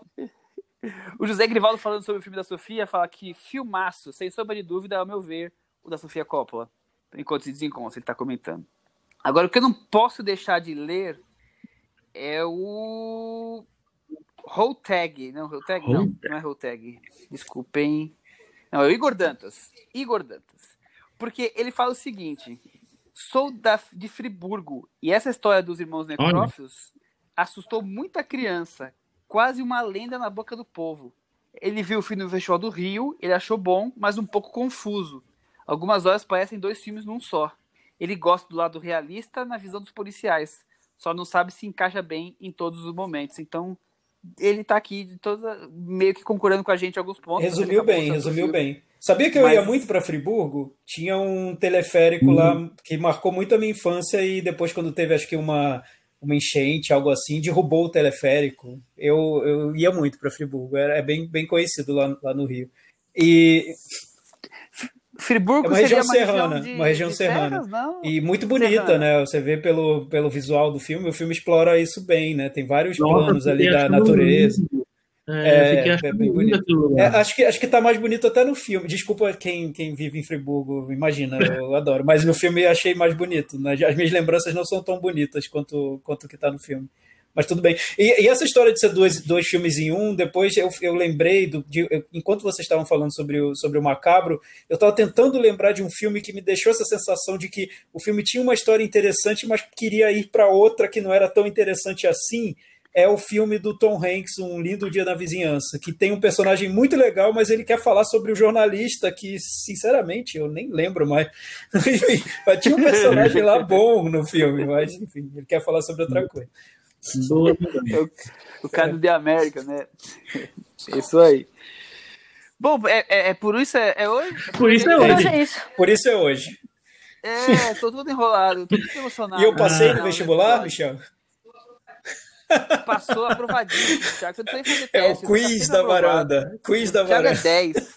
O José Grivaldo falando sobre o filme da Sofia fala que filmaço, sem sombra de dúvida, ao meu ver, o da Sofia Coppola enquanto se desencontra, ele está comentando. Agora, o que eu não posso deixar de ler é o Tag, Não, Tag não, não é Tag. Desculpem. Não, é o Igor Dantas. Igor Dantas. Porque ele fala o seguinte: sou da, de Friburgo e essa história dos irmãos necrófilos assustou muita criança, quase uma lenda na boca do povo. Ele viu o filme no Festival do Rio, ele achou bom, mas um pouco confuso. Algumas horas parecem dois filmes num só. Ele gosta do lado realista na visão dos policiais, só não sabe se encaixa bem em todos os momentos. Então, ele tá aqui de toda, meio que concordando com a gente em alguns pontos. Resumiu bem, resumiu bem. Sabia que eu Mas... ia muito para Friburgo? Tinha um teleférico uhum. lá que marcou muito a minha infância e depois, quando teve, acho que uma, uma enchente, algo assim, derrubou o teleférico. Eu, eu ia muito para Friburgo, é bem, bem conhecido lá, lá no Rio. E Friburgo é uma região serrana, região de, uma região serrana. Serras, e muito bonita, serrana. né? Você vê pelo, pelo visual do filme, o filme explora isso bem, né? Tem vários Nossa, planos ali da natureza. É, é, é bem bonito. É, acho que acho que tá mais bonito até no filme. Desculpa quem, quem vive em Friburgo, imagina, eu adoro. Mas no filme eu achei mais bonito. Né? As minhas lembranças não são tão bonitas quanto quanto que tá no filme. Mas tudo bem. E, e, essa história de ser dois, dois filmes em um, depois eu, eu lembrei, do, de, eu, enquanto vocês estavam falando sobre o, sobre o Macabro, eu estava tentando lembrar de um filme que me deixou essa sensação de que o filme tinha uma história interessante, mas queria ir para outra que não era tão interessante assim é o filme do Tom Hanks, Um Lindo Dia na Vizinhança, que tem um personagem muito legal, mas ele quer falar sobre o jornalista, que, sinceramente, eu nem lembro mais. mas tinha um personagem lá bom no filme, mas, enfim, ele quer falar sobre outra coisa. o, o cara do The América, né? Isso aí. Bom, é, é, é por isso é, é, hoje? Por isso é hoje. É. Por isso é hoje. É, tô todo enrolado, tô muito emocionado. E eu passei no vestibular, Michel? Passou aprovadinho, Thiago. Você não tem que fazer teste. É o quiz tá da varanda. Quiz da Thiago é varanda. é 10.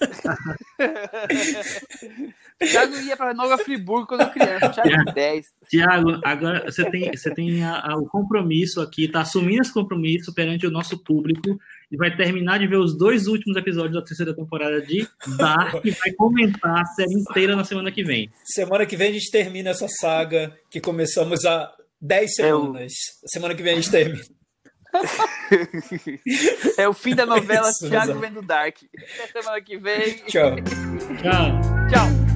Thiago ia para Nova Friburgo quando criança. Thiago é 10. Thiago, agora você tem, você tem a, a, o compromisso aqui, tá assumindo esse compromisso perante o nosso público e vai terminar de ver os dois últimos episódios da terceira temporada de Dark e vai comentar a série inteira na semana que vem. Semana que vem a gente termina essa saga que começamos há 10 semanas. Eu... Semana que vem a gente termina. é o fim da novela Isso, Thiago vendo Dark. Até semana que vem. Tchau. Tchau. Tchau.